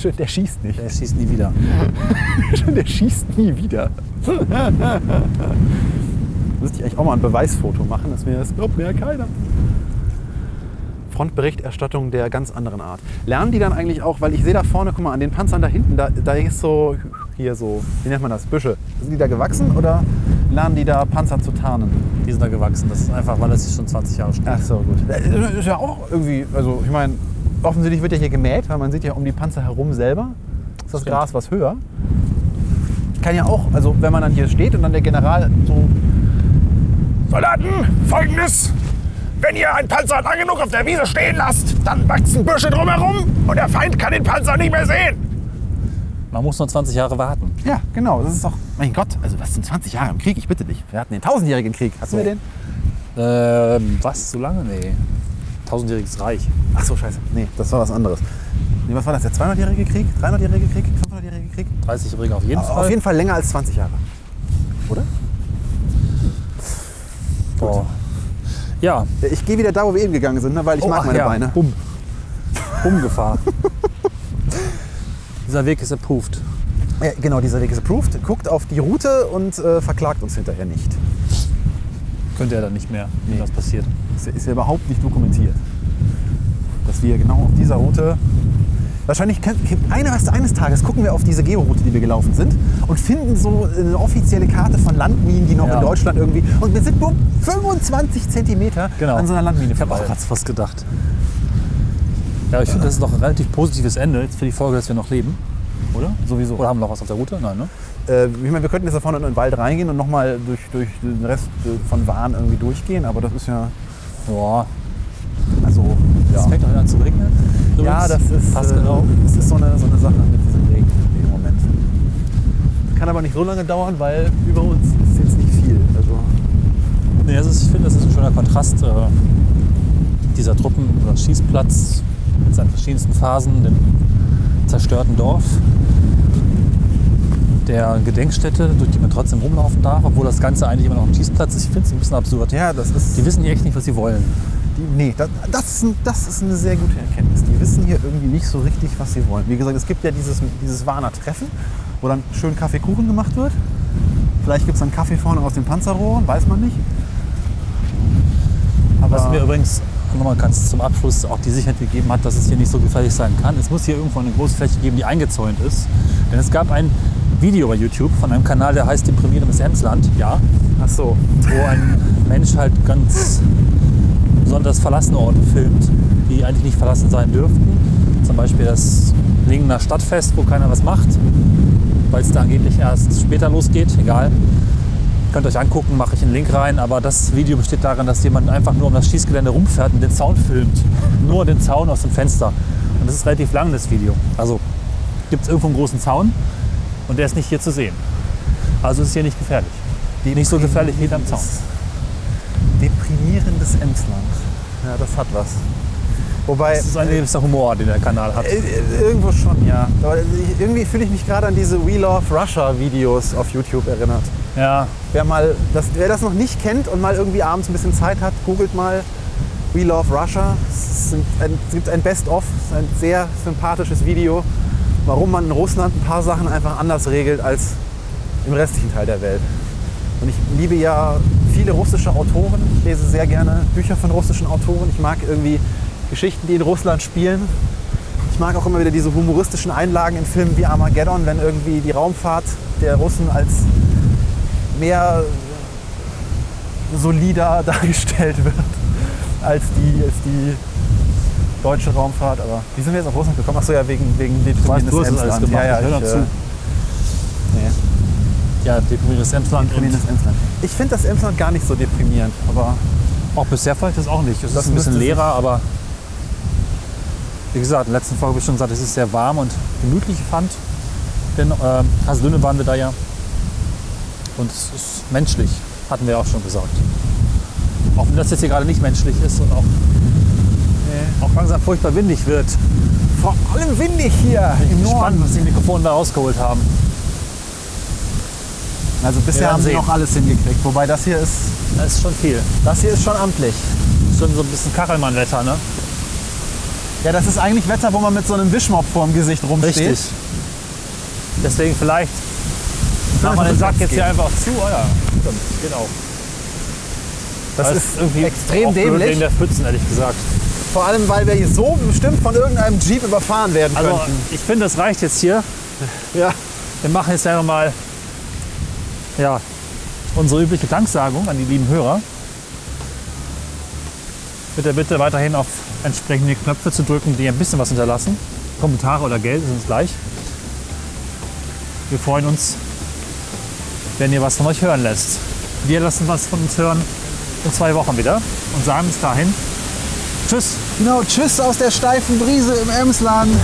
Schön, der schießt nicht. Der schießt nie wieder. der schießt nie wieder. Müsste ich eigentlich auch mal ein Beweisfoto machen, dass mir das glaubt mir ja keiner. Frontberichterstattung der ganz anderen Art. Lernen die dann eigentlich auch, weil ich sehe da vorne, guck mal, an den Panzern da hinten, da, da ist so, hier so, wie nennt man das, Büsche. Sind die da gewachsen oder lernen die da Panzer zu tarnen? Die sind da gewachsen. Das ist einfach, weil das schon 20 Jahre steht. Ach so, gut. Das ist ja auch irgendwie, also ich meine, offensichtlich wird ja hier gemäht, weil man sieht ja um die Panzer herum selber, ist das Stimmt. Gras was höher. Kann ja auch, also wenn man dann hier steht und dann der General so Soldaten, folgendes. Wenn ihr einen Panzer lang genug auf der Wiese stehen lasst, dann wachsen Büsche drumherum und der Feind kann den Panzer nicht mehr sehen. Man muss nur 20 Jahre warten. Ja, genau. Das ist doch, mein Gott, also was sind 20 Jahre im Krieg? Ich bitte dich. Wir hatten den tausendjährigen Krieg. Hatten So. wir den? Ähm, was? So lange? Nee. Tausendjähriges Reich. Ach so, scheiße. Nee, das war was anderes. Nee, was war das? Der 200-jährige Krieg? 300-jährige Krieg? 500-jährige Krieg? 30-jährige auf jeden Fall. Auf jeden Fall länger als 20 Jahre. Oder? Boah. Ja. Ich gehe wieder da, wo wir eben gegangen sind, ne, weil ich mag ach meine ja. Beine. Bumm. Bummgefahr. Dieser Weg ist approved. Ja, genau, dieser Weg ist approved. Guckt auf die Route und äh, verklagt uns hinterher nicht. Könnte er dann nicht mehr, wenn Nee. das passiert. Ist, ja- ist ja überhaupt nicht dokumentiert. Dass wir genau auf dieser Route. Wahrscheinlich können, eines, eines Tages gucken wir auf diese Georoute, die wir gelaufen sind und finden so eine offizielle Karte von Landminen, die noch Ja. in Deutschland irgendwie. Und wir sind bumm, 25 Zentimeter Genau. an so einer Landmine Ich habe auch vorbei. gerade was gedacht. Ja, ich finde, das ist noch ein relativ positives Ende jetzt für die Folge, dass wir noch leben. Oder? Sowieso. Oder haben wir noch was auf der Route? Nein, ne? Äh, ich meine, wir könnten jetzt da vorne in den Wald reingehen und nochmal durch, durch den Rest äh, von Wahn irgendwie durchgehen, aber das ist ja. Ja. Also, Es ja. fängt noch an zu regnen. Ja, Übrigens. das ist, Passt äh, genau. das ist so, eine, so eine Sache mit diesem Regen im Moment. Kann aber nicht so lange dauern, weil über uns ist jetzt nicht viel. Also, Nee, ist, ich finde, das ist ein schöner Kontrast. Äh, dieser Truppen- oder Schießplatz mit seinen verschiedensten Phasen, dem zerstörten Dorf, der Gedenkstätte, durch die man trotzdem rumlaufen darf, obwohl das Ganze eigentlich immer noch ein Schießplatz ist. Ich finde es ein bisschen absurd. ja, das ist. Die wissen hier echt nicht, was sie wollen. Die, nee, das, das, das ist eine sehr gute Erkenntnis. Die wissen hier irgendwie nicht so richtig, was sie wollen. Wie gesagt, es gibt ja dieses, dieses Warner Treffen, wo dann schön Kaffeekuchen gemacht wird. Vielleicht gibt es dann Kaffee vorne aus den Panzerrohren, weiß man nicht. Aber Was mir übrigens nochmal ganz zum Abschluss auch die Sicherheit gegeben hat, dass es hier nicht so gefährlich sein kann. Es muss hier irgendwo eine große Fläche geben, die eingezäunt ist. Denn es gab ein Video bei YouTube von einem Kanal, der heißt Deprimierendes Emsland. Ja, ach so. wo ein Mensch halt ganz besonders verlassene Orte filmt, die eigentlich nicht verlassen sein dürften. Zum Beispiel das Lingener Stadtfest, wo keiner was macht, weil es da angeblich erst später losgeht. Egal. Könnt ihr euch angucken, mache ich einen Link rein. Aber das Video besteht darin, dass jemand einfach nur um das Schießgelände rumfährt und den Zaun filmt. Nur den Zaun aus dem Fenster. Und das ist relativ lang, das Video. Also gibt es irgendwo einen großen Zaun und der ist nicht hier zu sehen. Also ist hier nicht gefährlich. Nicht so gefährlich wie am Zaun. Deprimierendes Emsland. Ja, das hat was. Wobei. Das ist ein gewisser Humor, den der Kanal hat. Äh, äh, Irgendwo schon, ja. Aber ich, irgendwie fühle ich mich gerade an diese We Love Russia Videos auf YouTube erinnert. Ja, Wer, mal das, wer das noch nicht kennt und mal irgendwie abends ein bisschen Zeit hat, googelt mal We Love Russia. Es, ein, es gibt ein Best-of, ein sehr sympathisches Video, warum man in Russland ein paar Sachen einfach anders regelt als im restlichen Teil der Welt. Und ich liebe ja viele russische Autoren. Ich lese sehr gerne Bücher von russischen Autoren. Ich mag irgendwie Geschichten, die in Russland spielen. Ich mag auch immer wieder diese humoristischen Einlagen in Filmen wie Armageddon, wenn irgendwie die Raumfahrt der Russen als mehr solider dargestellt wird als die, als die deutsche Raumfahrt. Aber wie sind wir jetzt auf Russland gekommen? Achso, ja, wegen, wegen weißt, du hast alles gemacht. Ja, ja, Ich ich, äh, nee. Ja, Emsland. Deprimierendes Emsland. Ich finde das Emsland gar nicht so deprimierend, aber Auch bisher vielleicht das auch nicht. Es Das ist ein bisschen leerer, aber wie gesagt, in der letzten Folge habe ich schon gesagt, es ist sehr warm und gemütlich fand. Denn äh, Haselünne waren wir da ja. Und es ist menschlich, hatten wir auch schon gesagt. Auch wenn das jetzt hier gerade nicht menschlich ist und auch, auch langsam furchtbar windig wird. vor allem windig hier im Spannend, Norden. was die Mikrofone da rausgeholt haben. Also bisher haben sie noch alles hingekriegt. Wobei das hier ist, Das ist schon viel. das hier ist schon amtlich. Schon so ein bisschen Kachelmann-Wetter, ne? Ja, das ist eigentlich Wetter, wo man mit so einem Wischmopp vorm Gesicht rumsteht. Richtig. Deswegen vielleicht machen wir den Sack jetzt hier einfach zu. Oh ja, stimmt, geht auch. Das Das ist irgendwie extrem dämlich. wegen der Pfützen, ehrlich gesagt. Vor allem, weil wir hier so bestimmt von irgendeinem Jeep überfahren werden Also könnten. ich finde, das reicht jetzt hier. Ja. Wir machen jetzt ja nochmal ja, unsere übliche Danksagung an die lieben Hörer. Mit der Bitte weiterhin auf entsprechende Knöpfe zu drücken, die ein bisschen was hinterlassen. Kommentare oder Geld ist uns gleich. Wir freuen uns, wenn ihr was von euch hören lässt. Wir lassen was von uns hören in zwei Wochen wieder und sagen bis dahin Tschüss. Genau, tschüss aus der steifen Brise im Emsland.